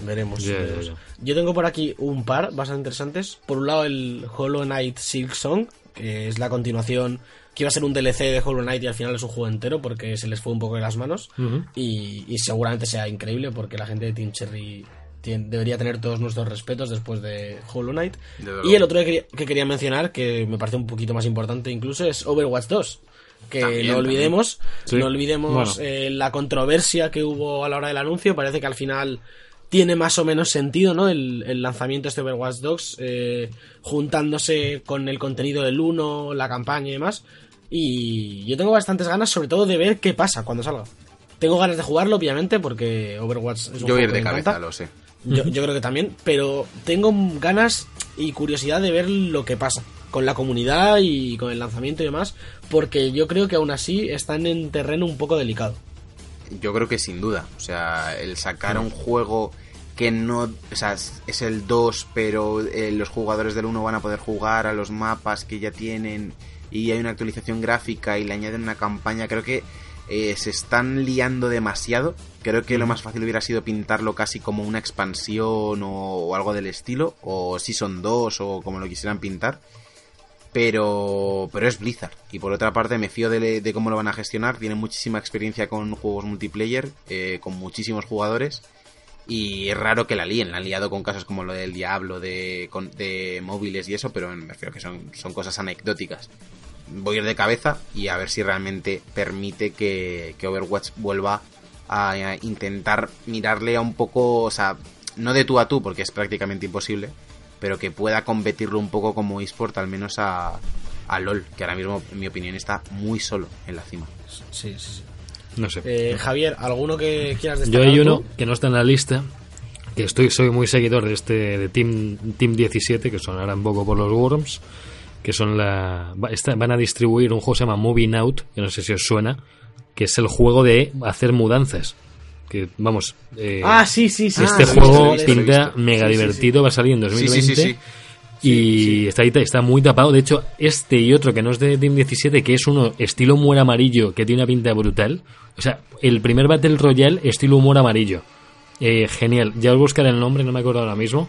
Veremos. Yo tengo por aquí un par bastante interesantes. Por un lado, el Hollow Knight Silk Song, que es la continuación, que iba a ser un DLC de Hollow Knight y al final es un juego entero porque se les fue un poco de las manos. Y, y seguramente sea increíble porque la gente de Team Cherry debería tener todos nuestros respetos después de Hollow Knight. Y el otro que quería, que quería mencionar, que me parece un poquito más importante incluso, es Overwatch 2. Que También, no olvidemos, Sí. no olvidemos Bueno. eh, la controversia que hubo a la hora del anuncio. Parece que al final tiene más o menos sentido, ¿no? El, el lanzamiento de este Overwatch 2, eh, juntándose con el contenido del 1, la campaña y demás. Y yo tengo bastantes ganas, sobre todo, de ver qué pasa cuando salga. Tengo ganas de jugarlo, obviamente, porque Overwatch es un Yo juego ir que de me cabeza, lo sé. Yo, yo creo que también, pero tengo ganas y curiosidad de ver lo que pasa con la comunidad y con el lanzamiento y demás, porque yo creo que aún así están en terreno un poco delicado. Yo creo que sin duda. O sea, el sacar un juego que no. O sea, es es el 2, pero eh, los jugadores del 1 van a poder jugar a los mapas que ya tienen y hay una actualización gráfica y le añaden una campaña. Creo que eh, se están liando demasiado. Creo que lo más fácil hubiera sido pintarlo casi como una expansión o, o algo del estilo, o Season 2 o como lo quisieran pintar pero pero es Blizzard y por otra parte me fío de, de cómo lo van a gestionar tienen muchísima experiencia con juegos multiplayer eh, con muchísimos jugadores y es raro que la líen la han liado con casos como lo del Diablo de, con- de móviles y eso pero me refiero que son, son cosas anecdóticas voy a ir de cabeza y a ver si realmente permite que, que Overwatch vuelva a, intentar mirarle a un poco o sea no de tú a tú porque es prácticamente imposible pero que pueda competirlo un poco como eSport, al menos a, a LOL, que ahora mismo, en mi opinión, está muy solo en la cima. Sí, sí, sí. No sé. Eh, Javier, ¿alguno que quieras Yo destacar? hay tú? uno que no está en la lista, que estoy soy muy seguidor de este de Team Team 17, que sonará un poco por los Worms, que son la va- esta- van a distribuir un juego que se llama Moving Out, que no sé si os suena, que es el juego de hacer mudanzas. Que vamos, eh, Ah, sí, sí, sí. este Ah, juego visto, pinta mega Sí, sí, sí. divertido, va a salir en Sí, 2020. Y está, ahí- está muy tapado. De hecho, este y otro que no es de Team 17, que es uno estilo humor amarillo, que tiene una pinta brutal. O sea, el primer Battle Royale estilo humor amarillo. Eh, genial. Ya os buscaré el nombre, no me acuerdo ahora mismo.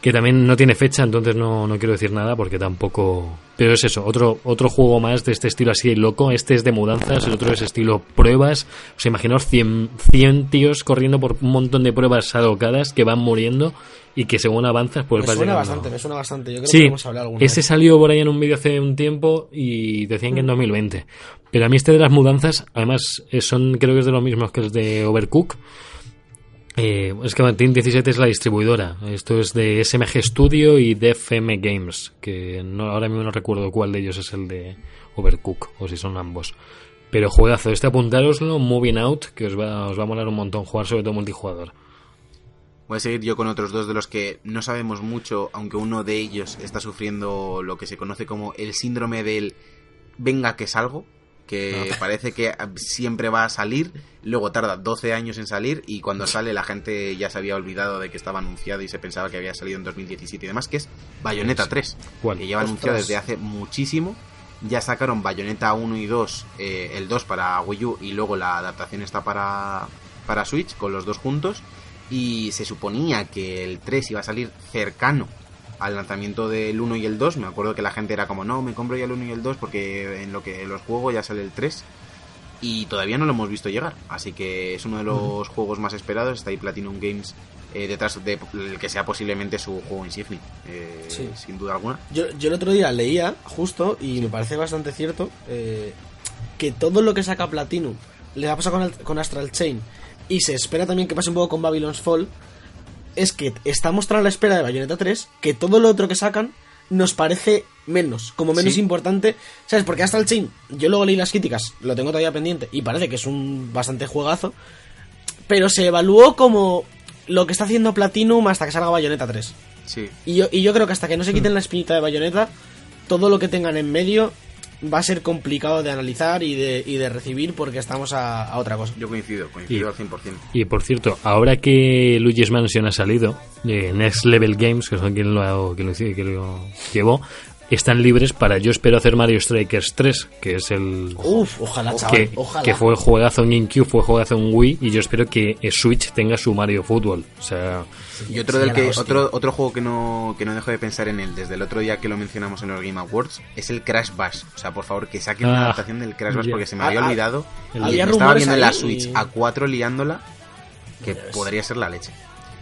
Que también no tiene fecha, entonces no, no quiero decir nada porque tampoco... Pero es eso, otro, otro juego más de este estilo así loco. Este es de mudanzas, el otro es estilo pruebas. O sea, imaginaos 100, 100 tíos corriendo por un montón de pruebas alocadas que van muriendo y que según avanzas pues Me suena llegando. bastante, me suena bastante. Yo creo Sí, que hemos hablado alguna ese vez. salió por ahí en un vídeo hace un tiempo y decían que en 2020. Pero a mí este de las mudanzas, además, eh, son creo que es de los mismos que el de Overcook. Eh, es que Team 17 es la distribuidora. Esto es de SMG Studio y DFM Games. Que no, ahora mismo no recuerdo cuál de ellos es el de Overcook o si son ambos. Pero juegazo, este apuntároslo, Moving Out, que os va, os va a molar un montón jugar sobre todo multijugador. Voy a seguir yo con otros dos de los que no sabemos mucho, aunque uno de ellos está sufriendo lo que se conoce como el síndrome del venga que salgo, que parece que siempre va a salir, luego tarda 12 años en salir y cuando sale la gente ya se había olvidado de que estaba anunciado y se pensaba que había salido en 2017 y demás, que es Bayonetta 3, ¿Cuál? que lleva anunciado desde hace muchísimo. Ya sacaron Bayonetta 1 y 2, eh, el 2 para Wii U y luego la adaptación está para, para Switch con los dos juntos y se suponía que el 3 iba a salir cercano al lanzamiento del 1 y el 2. Me acuerdo que la gente era como, no, me compro ya el 1 y el 2 porque en lo que los juego ya sale el 3. Y todavía no lo hemos visto llegar. Así que es uno de los juegos más esperados. Está ahí Platinum Games eh, detrás de el que sea posiblemente su juego insignia. eh, Sí. Sin duda alguna. Yo, yo el otro día leía, justo, y me parece bastante cierto, eh, que todo lo que saca Platinum le ha pasado con, el- con Astral Chain y se espera también que pase un poco con Babylon's Fall, es que estamos a la espera de Bayonetta 3 que todo lo otro que sacan nos parece menos, como menos Sí. importante, ¿sabes? Porque Astral Chain, yo luego leí las críticas, lo tengo todavía pendiente y parece que es un bastante juegazo, pero se evaluó como lo que está haciendo Platinum hasta que salga Bayonetta 3. Sí. Y yo, y yo creo que hasta que no se quiten la espinita de bayoneta, todo lo que tengan en medio va a ser complicado de analizar y de, y de recibir porque estamos a, a otra cosa. Yo coincido, coincido Y- al 100%. Y por cierto, ahora que Luigi's Mansion ha salido, eh, Next Level Games, que son quien lo, quien lo, quien lo llevó, están libres para yo espero hacer Mario Strikers 3, que es el Uf, ojalá, chaval, que, ojalá. que fue juegazo en GameCube, fue juegazo en Wii, y yo espero que Switch tenga su Mario Fútbol. O sea, Y otro del que otro otro juego que no que no dejo de pensar en él desde el otro día que lo mencionamos en los Game Awards es el Crash Bash. O sea, por favor, que saquen una Ah, adaptación del Crash Bash porque se me Ah, había ah, olvidado y había me estaba viendo en la Switch y- a 4 liándola que podría ser la leche.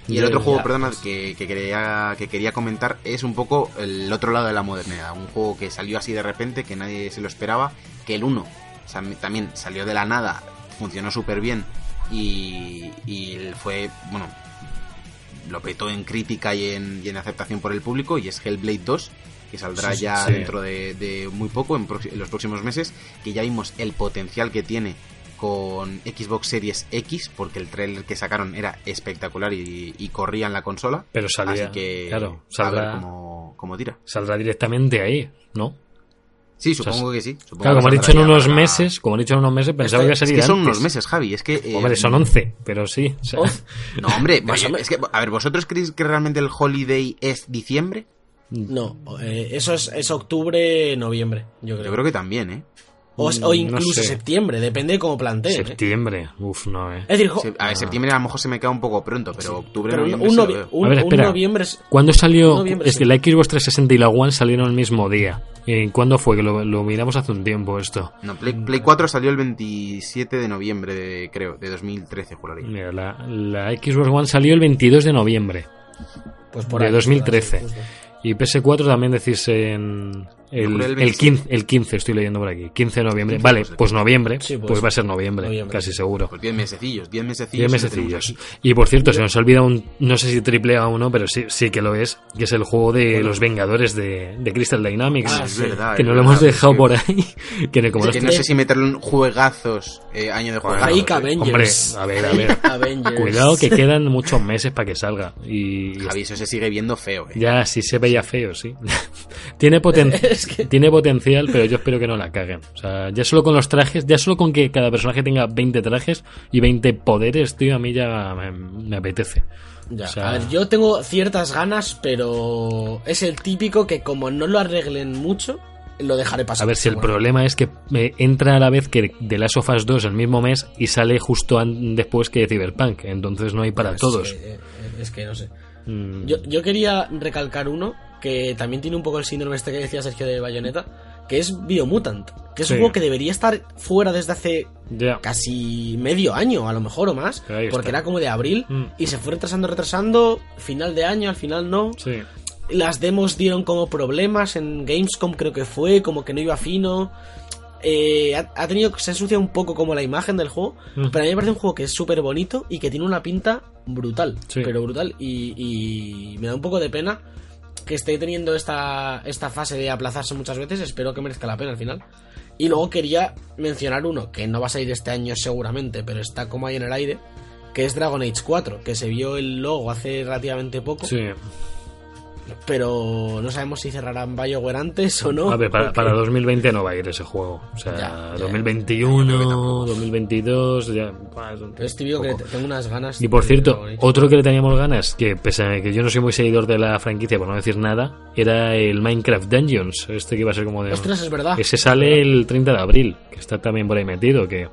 Y el otro juego, perdona, que, que quería que quería comentar es un poco el otro lado de la modernidad, un juego que salió así de repente, que nadie se lo esperaba, que el 1 o sea, también salió de la nada, funcionó súper bien y, y fue, bueno, lo petó en crítica y en, y en aceptación por el público y es Hellblade 2 que saldrá Sí, ya sí. dentro de, de muy poco en, en los próximos meses que ya vimos el potencial que tiene con Xbox Series X porque el trailer que sacaron era espectacular y, y corría en la consola pero salía, así que claro, a ver saldrá, cómo, cómo tira saldrá directamente ahí, ¿no? sí sea, supongo que sí supongo Claro, que como he dicho en unos para- meses, como he dicho en unos meses, pensaba que iba a es salir que son antes. unos meses Javi es que eh, Hombre, son 11, pero sí. o sea, no hombre es que a ver vosotros creéis que realmente el holiday es diciembre No, eh, eso es, es octubre, noviembre, yo creo. yo creo que también eh o, Mm, no incluso sé. septiembre, depende de cómo planteen. ¿eh? septiembre. Uf, no, eh. Es decir, a ver, septiembre a lo mejor se me queda un poco pronto, pero octubre, pero noviembre un novi- A ver, un espera. noviembre ¿Cuándo salió? Noviembre, es sí. que la Xbox 360 y la One salieron el mismo día. ¿Cuándo fue? Que lo, lo miramos hace un tiempo esto. No, Play, Play 4 salió el 27 de noviembre, de- creo, de 2013, juraría. Mira, la, la Xbox One salió el 22 de noviembre pues por de ahí, 2013. justo. Y PS4 también decís en el, el el 27. 15, el 15, estoy leyendo por aquí. 15 de noviembre. 15, Vale, pues pues noviembre. Sí, pues, pues va a ser noviembre, noviembre. casi seguro. Pues 10 mesecillos, 10 mesecillos. 10 y mesecillos. por cierto, se nos ha olvidado un, no sé si triple A o no, pero sí, sí que lo es, que es el juego de los Vengadores de, de Crystal Dynamics. Ah, es verdad. que es no lo hemos dejado por ahí. que como es no que está- no sé si meterle un juegazos, eh, año de juegazos. Eh. Hombre, a ver, a ver. Avengers. Cuidado que quedan muchos meses para que salga. Y Javi, eso se sigue viendo feo, eh. ya sí se veía feo, sí. tiene, poten- Es que- tiene potencial, pero yo espero que no la caguen. O sea, ya solo con los trajes, ya solo con que cada personaje tenga 20 trajes y 20 poderes, tío, a mí ya me, me apetece. Ya, O sea- a ver, yo tengo ciertas ganas, pero es el típico que como no lo arreglen mucho, lo dejaré pasar. A ver si el Bueno, problema es que me entra a la vez que The Last of Us 2 el mismo mes y sale justo después que Cyberpunk. Entonces no hay para es todos. que- eh, es que no sé. Mm, Yo, yo quería recalcar uno que también tiene un poco el síndrome este que decía Sergio de Bayonetta, que es Biomutant, que es Sí. un juego que debería estar fuera desde hace casi medio año, a lo mejor o más, porque está. era como de abril Mm. y se fue retrasando, retrasando, final de año, al final no. Sí. Las demos dieron como problemas en Gamescom, creo que fue, como que no iba fino. eh, ha, ha tenido se ensucia un poco como la imagen del juego, Mm. pero a mí me parece un juego que es súper bonito y que tiene una pinta brutal, Sí. pero brutal y, y me da un poco de pena que esté teniendo esta, esta fase de aplazarse muchas veces, espero que merezca la pena al final. Y luego quería mencionar uno que no va a salir este año seguramente, pero está como ahí en el aire, que es Dragon Age 4, que se vio el logo hace relativamente poco, Sí. Pero no sabemos si cerrarán BioWare antes o no. A ver, para, porque- para 2020 no va a ir ese juego. O sea, Ya, ya. 2021, 2022, ya. es típico que tengo unas ganas. Y por de cierto, otro que le teníamos ganas, que pese a que yo no soy muy seguidor de la franquicia, por no decir nada, era el Minecraft Dungeons, este que iba a ser como de... Ostras, es verdad. Ese sale el 30 de abril, que está también por ahí metido, que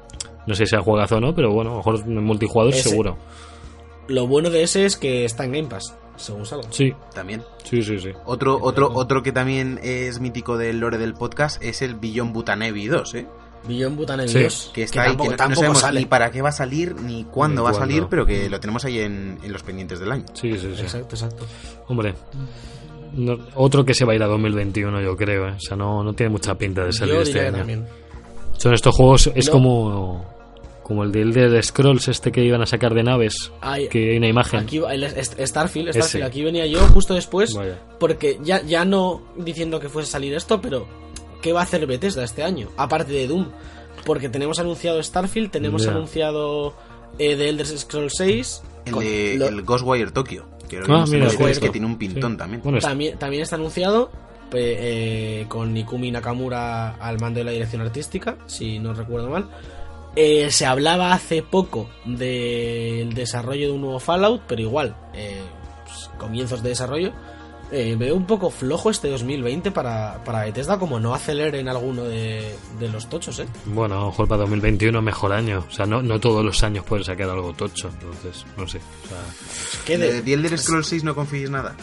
no sé si sea juegazo o no, pero bueno, a lo mejor en multijugador Ese- seguro. Lo bueno de ese es que está en Game Pass, según salga. Sí, También. sí, sí, sí. Otro, otro, otro que también es mítico del lore del podcast es el Billon Butanevi 2, ¿eh? Billón Butan Sí, Que está ahí, tampoco, que no- sabemos sale. ni para qué va a salir ni cuándo Ni va a salir, pero que lo tenemos ahí en, en los pendientes del año. Sí, sí, sí. Exacto, exacto. Hombre, no- otro que se va a ir a 2021, yo creo. ¿eh? O sea, no, no tiene mucha pinta de salir Yo este año. también. Son estos juegos, es No. como como el de Elder Scrolls este que iban a sacar de naves, Ay, que hay una imagen. Aquí el Starfield, Ese. Aquí venía yo justo después, Vaya. porque ya, ya no diciendo que fuese a salir esto, pero ¿qué va a hacer Bethesda este año? Aparte de Doom, porque tenemos anunciado Starfield, tenemos anunciado eh, The Elder Scrolls 6, El con- de lo- el Ghostwire Tokyo, que lo Ah, mira, cierto. que tiene un pintón Sí. también. Bueno, es- también, también está anunciado eh, con Nikumi Nakamura al mando de la dirección artística, si no recuerdo mal. Eh, se hablaba hace poco del desarrollo de un nuevo Fallout, pero igual, eh, pues, comienzos de desarrollo. Eh, veo un poco flojo este 2020 para, para Bethesda, como no aceleren alguno de, de los tochos, ¿eh? bueno, a lo mejor para 2021 mejor año. O sea, no, no todos los años puedes sacar algo tocho. Entonces, no sé. O sea, Que ¿De de- The Elder Scrolls 6 no confíes nada?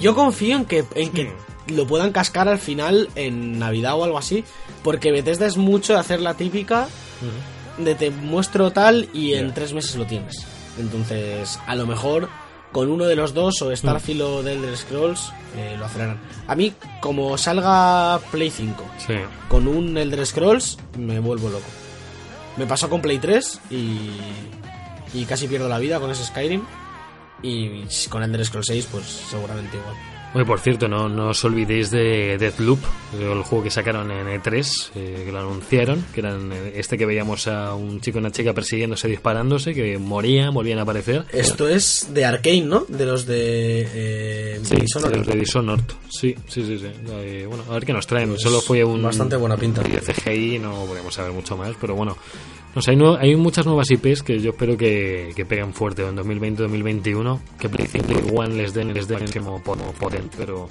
Yo confío en que, en que lo puedan cascar al final en Navidad o algo así, porque Bethesda es mucho de hacer la típica de te muestro tal y en tres meses lo tienes. Entonces, a lo mejor con uno de los dos, o Starfield o The Elder Scrolls, eh, lo aceleran. A mí, como salga Play 5 sí. con un Elder Scrolls, me vuelvo loco. Me pasó con Play 3 y, y casi pierdo la vida con ese Skyrim. Y con Elder Scrolls 6, pues seguramente igual. Oye, por cierto, no, no os olvidéis de Deathloop, el juego que sacaron en E3, eh, que lo anunciaron, que eran eh, este que veíamos a un chico y una chica persiguiéndose, disparándose, que morían, volvían a aparecer. Esto es de Arkane, ¿no? De los de. Eh, Sí, Dishonored. de los de Dishonored. Sí, sí, sí. sí. Eh, bueno, a ver qué nos traen. Solo fue un. bastante buena pinta. De CGI, no podemos saber mucho más, pero bueno. No sé, hay, nue- hay muchas nuevas IPs que yo espero que, que peguen fuerte en 2020-2021. Que Play 5 y One les den, les den como como potente, pero.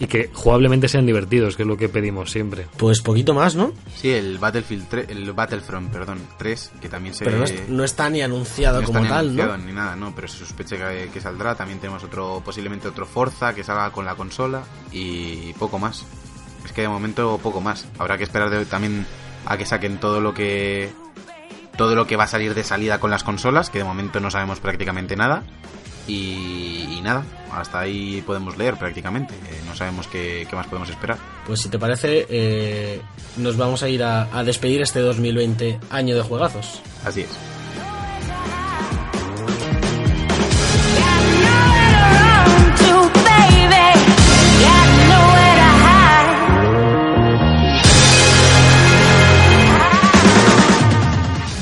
Y que jugablemente sean divertidos, que es lo que pedimos siempre. Pues poquito más, ¿no? Sí, el Battlefield 3, el Battlefront, perdón, 3, que también se Pero no, es- no está ni anunciado no como está ni tal, anunciado ¿no? ni nada, no, pero se sospecha que, que saldrá. También tenemos otro, posiblemente otro Forza que salga con la consola y poco más. Es que de momento poco más. Habrá que esperar de- también a que saquen todo lo que todo lo que va a salir de salida con las consolas, que de momento no sabemos prácticamente nada. Y, y nada, hasta ahí podemos leer prácticamente. Eh, no sabemos qué, qué más podemos esperar. Pues si te parece, eh, nos vamos a ir a, a despedir este 2020 año de juegazos. Así es.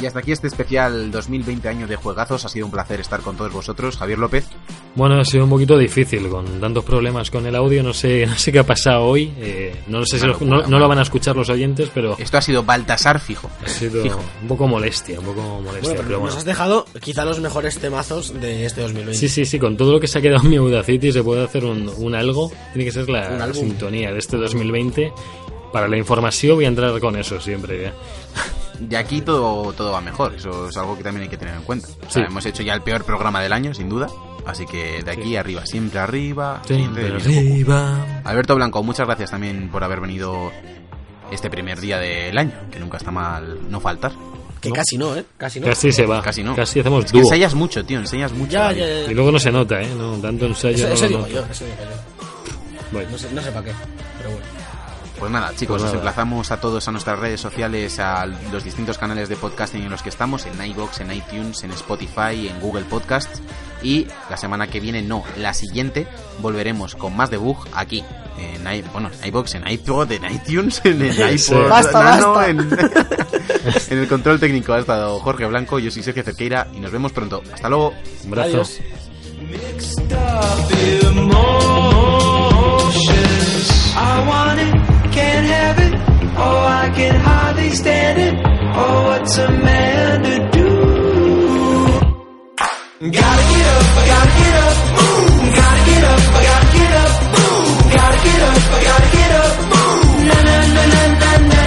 Y hasta aquí este especial 2020 años de juegazos. Ha sido un placer estar con todos vosotros. Javier López. Bueno, ha sido un poquito difícil con tantos problemas con el audio. No sé, no sé qué ha pasado hoy. Eh, no sé si Una lo- locura, no, no lo van a escuchar los oyentes, pero Esto ha sido Baltasar fijo. ha sido Fijo. un poco molestia, un poco molestia. Bueno, pero pero nos bueno. has dejado quizá los mejores temazos de este 2020. Sí, sí, sí, con todo lo que se ha quedado en mi Audacity se puede hacer un, un algo. Tiene que ser la, la sintonía de este 2020. Para la información voy a entrar con eso siempre. ¿eh? De aquí todo, todo va mejor. Eso es algo que también hay que tener en cuenta. O sea, Sí. hemos hecho ya el peor programa del año, sin duda. Así que de aquí Sí. arriba, siempre arriba. Siempre arriba. Alberto Blanco, muchas gracias también por haber venido este primer día del año, que nunca está mal no faltar. Que casi no, ¿eh? Casi no. Casi se va. Casi no. Casi hacemos Es que ensayas mucho, tío, enseñas mucho. Ya, David. ya, ya. Y luego no se nota, ¿eh? No, tanto ensayo Eso, no eso lo digo noto. yo, eso digo yo. Bueno, No sé, no sé para qué, pero bueno. Pues nada, chicos, Pues os nada. emplazamos a todos a nuestras redes sociales, a los distintos canales de podcasting en los que estamos, en iVoox, en iTunes, en Spotify, en Google Podcasts. Y la semana que viene, no, la siguiente, volveremos con más debug aquí. En, i- bueno, en iVoox, en iPod, en iTunes, en el Sí. iPod Basta, Nano, basta. En, en el control técnico ha estado Jorge Blanco, yo soy Sergio Cerqueira y nos vemos pronto. Hasta luego. un abrazo. Adiós. can't have it. Oh, I can hardly stand it. Oh, what's a man to do? Gotta get up, I gotta get up, boom. Gotta get up, I gotta get up, boom. Gotta get up, I gotta get up, boom. Na na na na na na.